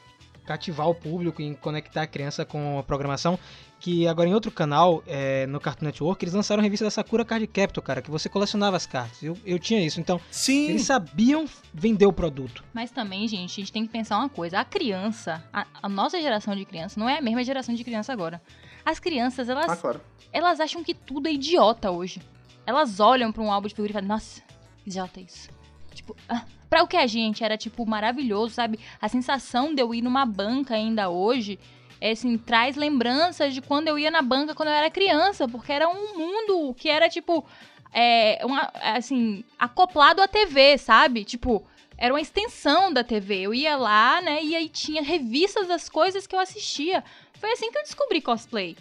Speaker 3: cativar o público, em conectar a criança com a programação, que agora em outro canal, é, no Cartoon Network, eles lançaram a revista da Sakura Card Captor, cara, que você colecionava as cartas. Eu, eu tinha isso, então
Speaker 4: Sim.
Speaker 3: eles sabiam vender o produto.
Speaker 5: Mas também, gente, a gente tem que pensar uma coisa. A criança, a, a nossa geração de criança, não é a mesma geração de criança agora. As crianças, elas,
Speaker 4: ah, claro.
Speaker 5: elas acham que tudo é idiota hoje. Elas olham para um álbum de figura e falam, nossa, idiota isso. Tipo, ah, pra o que a gente era, tipo, maravilhoso, sabe? A sensação de eu ir numa banca ainda hoje, é, assim, traz lembranças de quando eu ia na banca quando eu era criança, porque era um mundo que era, tipo, é, uma, assim, acoplado à TV, sabe? Tipo, era uma extensão da TV. Eu ia lá, né, e aí tinha revistas das coisas que eu assistia. Foi assim que eu descobri cosplay.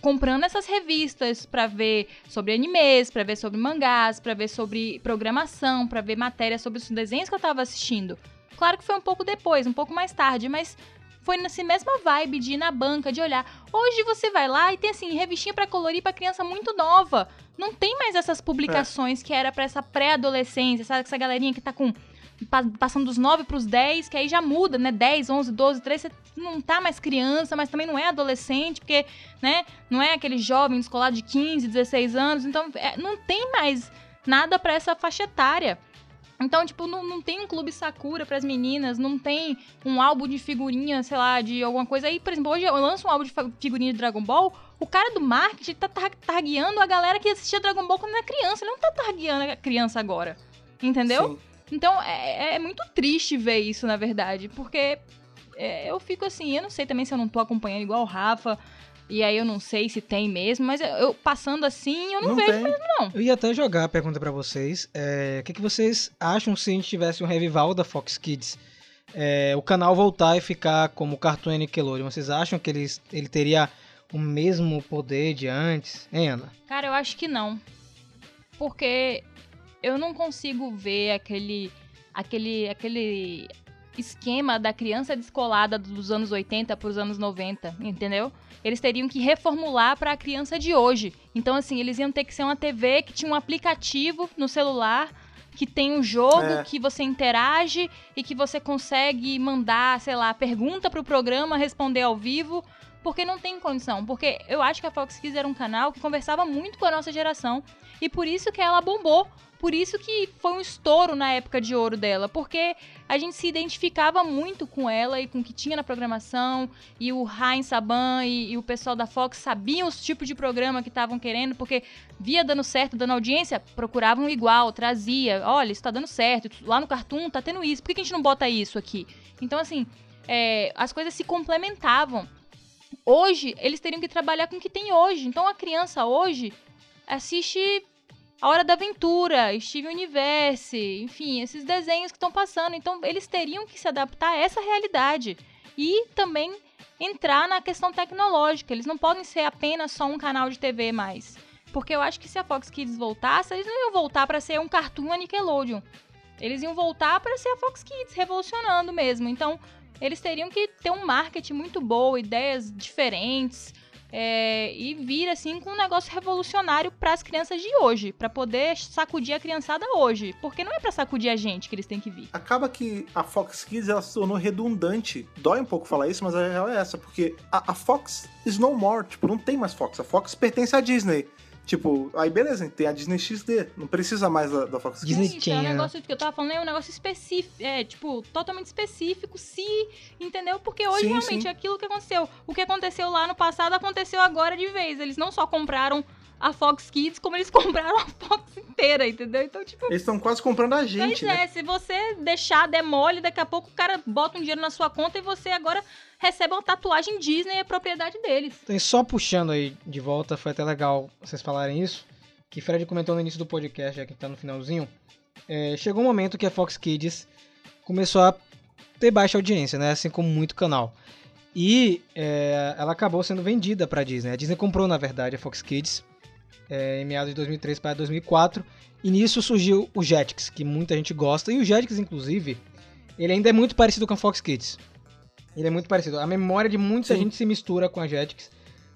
Speaker 5: Comprando essas revistas para ver sobre animes, para ver sobre mangás, para ver sobre programação, para ver matérias sobre os desenhos que eu tava assistindo. Claro que foi um pouco depois, um pouco mais tarde, mas foi nessa mesma vibe de ir na banca, de olhar. Hoje você vai lá e tem assim, revistinha para colorir para criança muito nova. Não tem mais essas publicações é. que era para essa pré-adolescência, sabe? Essa galerinha que tá com passando dos 9 para os 10, que aí já muda, né? 10, 11, 12, 13, você não tá mais criança, mas também não é adolescente, porque, né, não é aquele jovem escolar de 15, 16 anos, então é, não tem mais nada para essa faixa etária. Então, tipo, não, não tem um clube Sakura para as meninas, não tem um álbum de figurinha, sei lá, de alguma coisa. Aí, por exemplo, hoje eu lanço um álbum de figurinha de Dragon Ball, o cara do marketing tá targueando a galera que assistia Dragon Ball quando era criança. Ele não tá targueando a criança agora. Entendeu? Sim. Então é, é, muito triste ver isso, na verdade, porque é, eu fico assim, eu não sei também se eu não tô acompanhando igual o Rafa. E aí eu não sei se tem mesmo, mas eu passando assim, eu não, não vejo tem. mesmo, não.
Speaker 3: Eu ia até jogar a pergunta para vocês. É, o que, que vocês acham se a gente tivesse um revival da Fox Kids? É, o canal voltar e ficar como Cartoon Nickelodeon. Vocês acham que ele, ele teria o mesmo poder de antes, hein, Ana?
Speaker 5: Cara, eu acho que não. Porque eu não consigo ver aquele aquele aquele esquema da criança descolada dos anos 80 para os anos 90, entendeu? Eles teriam que reformular para a criança de hoje. Então assim, eles iam ter que ser uma TV que tinha um aplicativo no celular que tem um jogo é. que você interage e que você consegue mandar, sei lá, pergunta pro programa, responder ao vivo, porque não tem condição. Porque eu acho que a Fox Kids era um canal que conversava muito com a nossa geração e por isso que ela bombou por isso que foi um estouro na época de ouro dela, porque a gente se identificava muito com ela e com o que tinha na programação, e o Heinz Saban e, e o pessoal da Fox sabiam os tipos de programa que estavam querendo, porque via dando certo, dando audiência, procuravam igual, trazia, olha, isso tá dando certo, lá no Cartoon tá tendo isso, por que, que a gente não bota isso aqui? Então, assim, é, as coisas se complementavam. Hoje, eles teriam que trabalhar com o que tem hoje. Então, a criança hoje assiste a Hora da Aventura, Steven Universe, enfim, esses desenhos que estão passando. Então, eles teriam que se adaptar a essa realidade e também entrar na questão tecnológica. Eles não podem ser apenas só um canal de TV mais. Porque eu acho que se a Fox Kids voltasse, eles não iam voltar para ser um cartoon a Nickelodeon. Eles iam voltar para ser a Fox Kids, revolucionando mesmo. Então, eles teriam que ter um marketing muito bom, ideias diferentes, é, e vir assim com um negócio revolucionário para as crianças de hoje, para poder sacudir a criançada hoje, porque não é para sacudir a gente que eles têm que vir.
Speaker 4: Acaba que a Fox Kids ela se tornou redundante. Dói um pouco falar isso, mas a real é essa, porque a, a Fox is no more, tipo, não tem mais Fox. A Fox pertence à Disney. Tipo, aí beleza, tem a Disney XD, não precisa mais da, da Fox Kids.
Speaker 3: Disney
Speaker 5: Gente, é um negócio que eu tava falando, é um negócio específico, é, tipo, totalmente específico, se, entendeu? Porque hoje
Speaker 4: Sim,
Speaker 5: realmente
Speaker 4: sim.
Speaker 5: é aquilo que aconteceu. O que aconteceu lá no passado aconteceu agora de vez. Eles não só compraram a Fox Kids, como eles compraram a Fox inteira, entendeu? Então, tipo,
Speaker 4: Eles estão quase comprando a gente,
Speaker 5: pois
Speaker 4: né?
Speaker 5: é, se você deixar demole, daqui a pouco o cara bota um dinheiro na sua conta e você agora recebe uma tatuagem Disney, é propriedade deles.
Speaker 3: Então, e só puxando aí de volta, foi até legal vocês falarem isso, que Fred comentou no início do podcast, já que tá no finalzinho, é, chegou um momento que a Fox Kids começou a ter baixa audiência, né? Assim como muito canal. E é, ela acabou sendo vendida pra Disney. A Disney comprou, na verdade, a Fox Kids é, em meados de 2003 para 2004. E nisso surgiu o Jetix, que muita gente gosta. E o Jetix, inclusive, ele ainda é muito parecido com a Fox Kids. Ele é muito parecido. A memória de muita
Speaker 4: Sim.
Speaker 3: gente se mistura com a Jetix.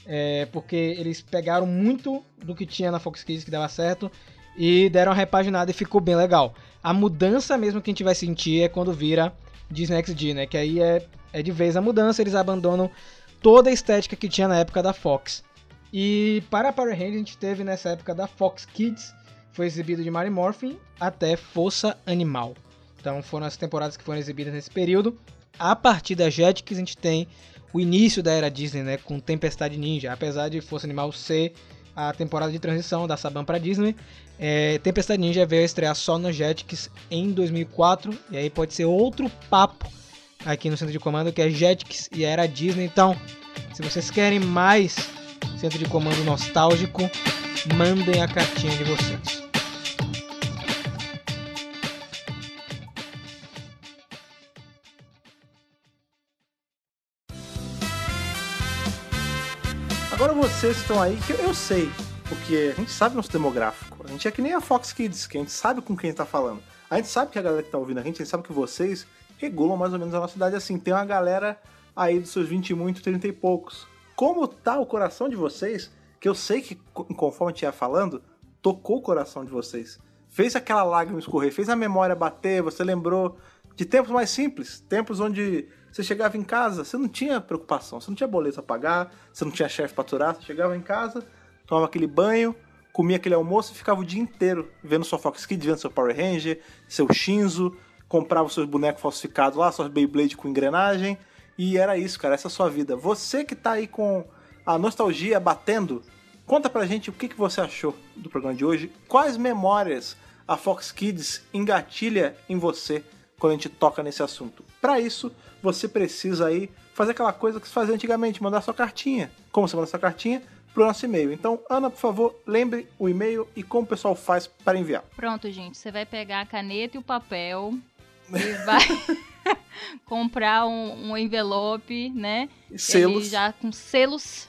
Speaker 3: é, porque eles pegaram muito do que tinha na Fox Kids que dava certo e deram uma repaginada e ficou bem legal. A mudança mesmo que a gente vai sentir é quando vira Disney XD, né? Que aí é, é de vez a mudança, eles abandonam toda a estética que tinha na época da Fox. E para Power Rangers a gente teve nessa época da Fox Kids, foi exibido de Mary Morphin até Força Animal. Então foram as temporadas que foram exibidas nesse período. A partir da Jetix a gente tem o início da era Disney, né, com Tempestade Ninja, apesar de Força Animal ser a temporada de transição da Saban para Disney, é, Tempestade Ninja veio a estrear só no Jetix em 2004 e aí pode ser outro papo aqui no centro de comando que é Jetix e a era Disney. Então, se vocês querem mais centro de comando nostálgico, mandem a cartinha de vocês.
Speaker 4: Agora vocês estão aí, que eu sei, porque a gente sabe nosso demográfico. A gente é que nem a Fox Kids, que a gente sabe com quem tá falando. A gente sabe que a galera que tá ouvindo a gente, a gente sabe que vocês regulam mais ou menos a nossa idade assim. Tem uma galera aí dos seus 20 e muito, 30 e poucos. Como tá o coração de vocês? Que eu sei que, co- conforme gente ia falando, tocou o coração de vocês. Fez aquela lágrima escorrer, fez a memória bater, você lembrou de tempos mais simples, tempos onde você chegava em casa, você não tinha preocupação, você não tinha boleto a pagar, você não tinha chefe pra aturar, você chegava em casa, tomava aquele banho, comia aquele almoço e ficava o dia inteiro vendo sua Fox Kids, vendo seu Power Ranger, seu Shinzo, comprava seus bonecos falsificados lá, suas Beyblade com engrenagem, e era isso, cara, essa é a sua vida. Você que tá aí com a nostalgia batendo, conta pra gente o que, que você achou do programa de hoje, quais memórias a Fox Kids engatilha em você quando a gente toca nesse assunto. Para isso, você precisa aí fazer aquela coisa que se fazia antigamente, mandar sua cartinha. Como você manda sua cartinha? Pro nosso e-mail. Então, Ana, por favor, lembre o e-mail e como o pessoal faz para enviar.
Speaker 5: Pronto, gente, você vai pegar a caneta e o papel e vai comprar um, um envelope, né?
Speaker 4: Selos.
Speaker 5: Ele já com selos.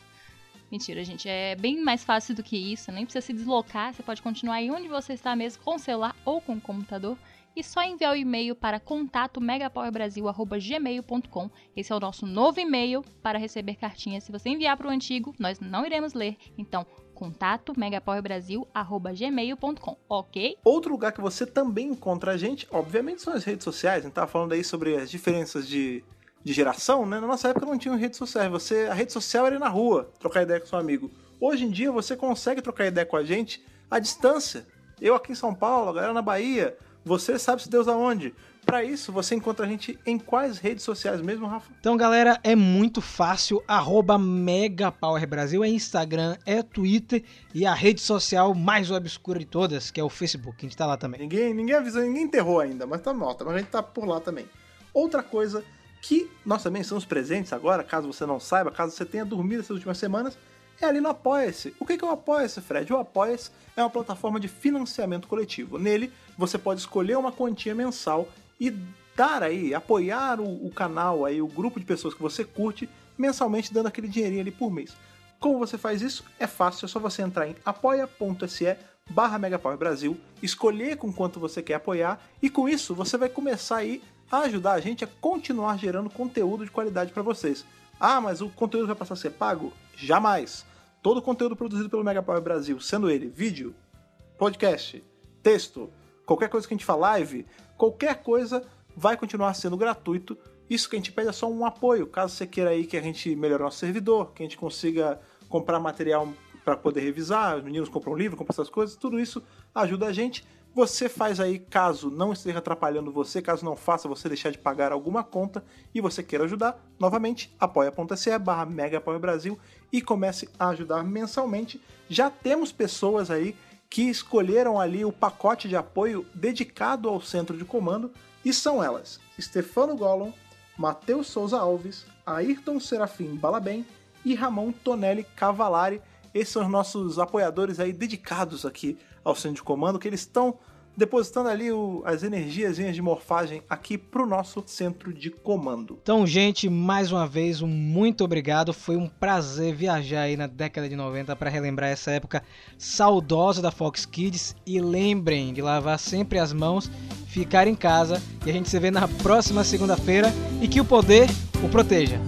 Speaker 5: Mentira, gente, é bem mais fácil do que isso, nem precisa se deslocar, você pode continuar aí onde você está mesmo, com o celular ou com o computador, e só enviar o e-mail para contato megapowerbrasil.gmail.com. Esse é o nosso novo e-mail para receber cartinhas. Se você enviar para o antigo, nós não iremos ler. Então, contato megapowerbrasil.gmail.com, ok?
Speaker 4: Outro lugar que você também encontra a gente, obviamente, são as redes sociais. A gente tava falando aí sobre as diferenças de, de geração, né? Na nossa época não tinha redes sociais. Você, a rede social era na rua, trocar ideia com seu amigo. Hoje em dia você consegue trocar ideia com a gente à distância. Eu aqui em São Paulo, a galera na Bahia, você sabe se Deus aonde. Para isso, você encontra a gente em quais redes sociais mesmo, Rafa?
Speaker 3: Então, galera, é muito fácil. Arroba MegaPowerBrasil é Instagram, é Twitter e a rede social mais obscura de todas, que é o Facebook. A gente tá lá também.
Speaker 4: Ninguém, ninguém avisou, ninguém enterrou ainda, mas tá mal, mas a gente tá por lá também. Outra coisa que nós também estamos presentes agora, caso você não saiba, caso você tenha dormido essas últimas semanas, é ali no Apoia-se. O que é o Apoia-se, Fred? O Apoia-se é uma plataforma de financiamento coletivo. Nele, você pode escolher uma quantia mensal e dar aí, apoiar o, o canal, aí, o grupo de pessoas que você curte, mensalmente dando aquele dinheirinho ali por mês. Como você faz isso? É fácil, é só você entrar em apoia.se barra Megapower Brasil, escolher com quanto você quer apoiar e com isso você vai começar aí a ajudar a gente a continuar gerando conteúdo de qualidade para vocês. Ah, mas o conteúdo vai passar a ser pago? Jamais! Todo o conteúdo produzido pelo Megapower Brasil, sendo ele vídeo, podcast, texto, qualquer coisa que a gente fala, live, qualquer coisa vai continuar sendo gratuito. Isso que a gente pede é só um apoio, caso você queira aí que a gente melhore nosso servidor, que a gente consiga comprar material para poder revisar, os meninos compram livro, compram essas coisas, tudo isso ajuda a gente. Você faz aí, caso não esteja atrapalhando você, caso não faça você deixar de pagar alguma conta e você queira ajudar, novamente, apoia.se barra Mega Brasil e comece a ajudar mensalmente. Já temos pessoas aí que escolheram ali o pacote de apoio dedicado ao centro de comando e são elas: Stefano Gollum, Matheus Souza Alves, Ayrton Serafim Balabem e Ramon Tonelli Cavalari. Esses são os nossos apoiadores aí dedicados aqui ao centro de comando, que eles estão depositando ali o, as energias de morfagem aqui pro nosso centro de comando.
Speaker 3: Então, gente, mais uma vez, um muito obrigado. Foi um prazer viajar aí na década de 90 para relembrar essa época saudosa da Fox Kids. E lembrem de lavar sempre as mãos, ficar em casa. E a gente se vê na próxima segunda-feira. E que o poder o proteja.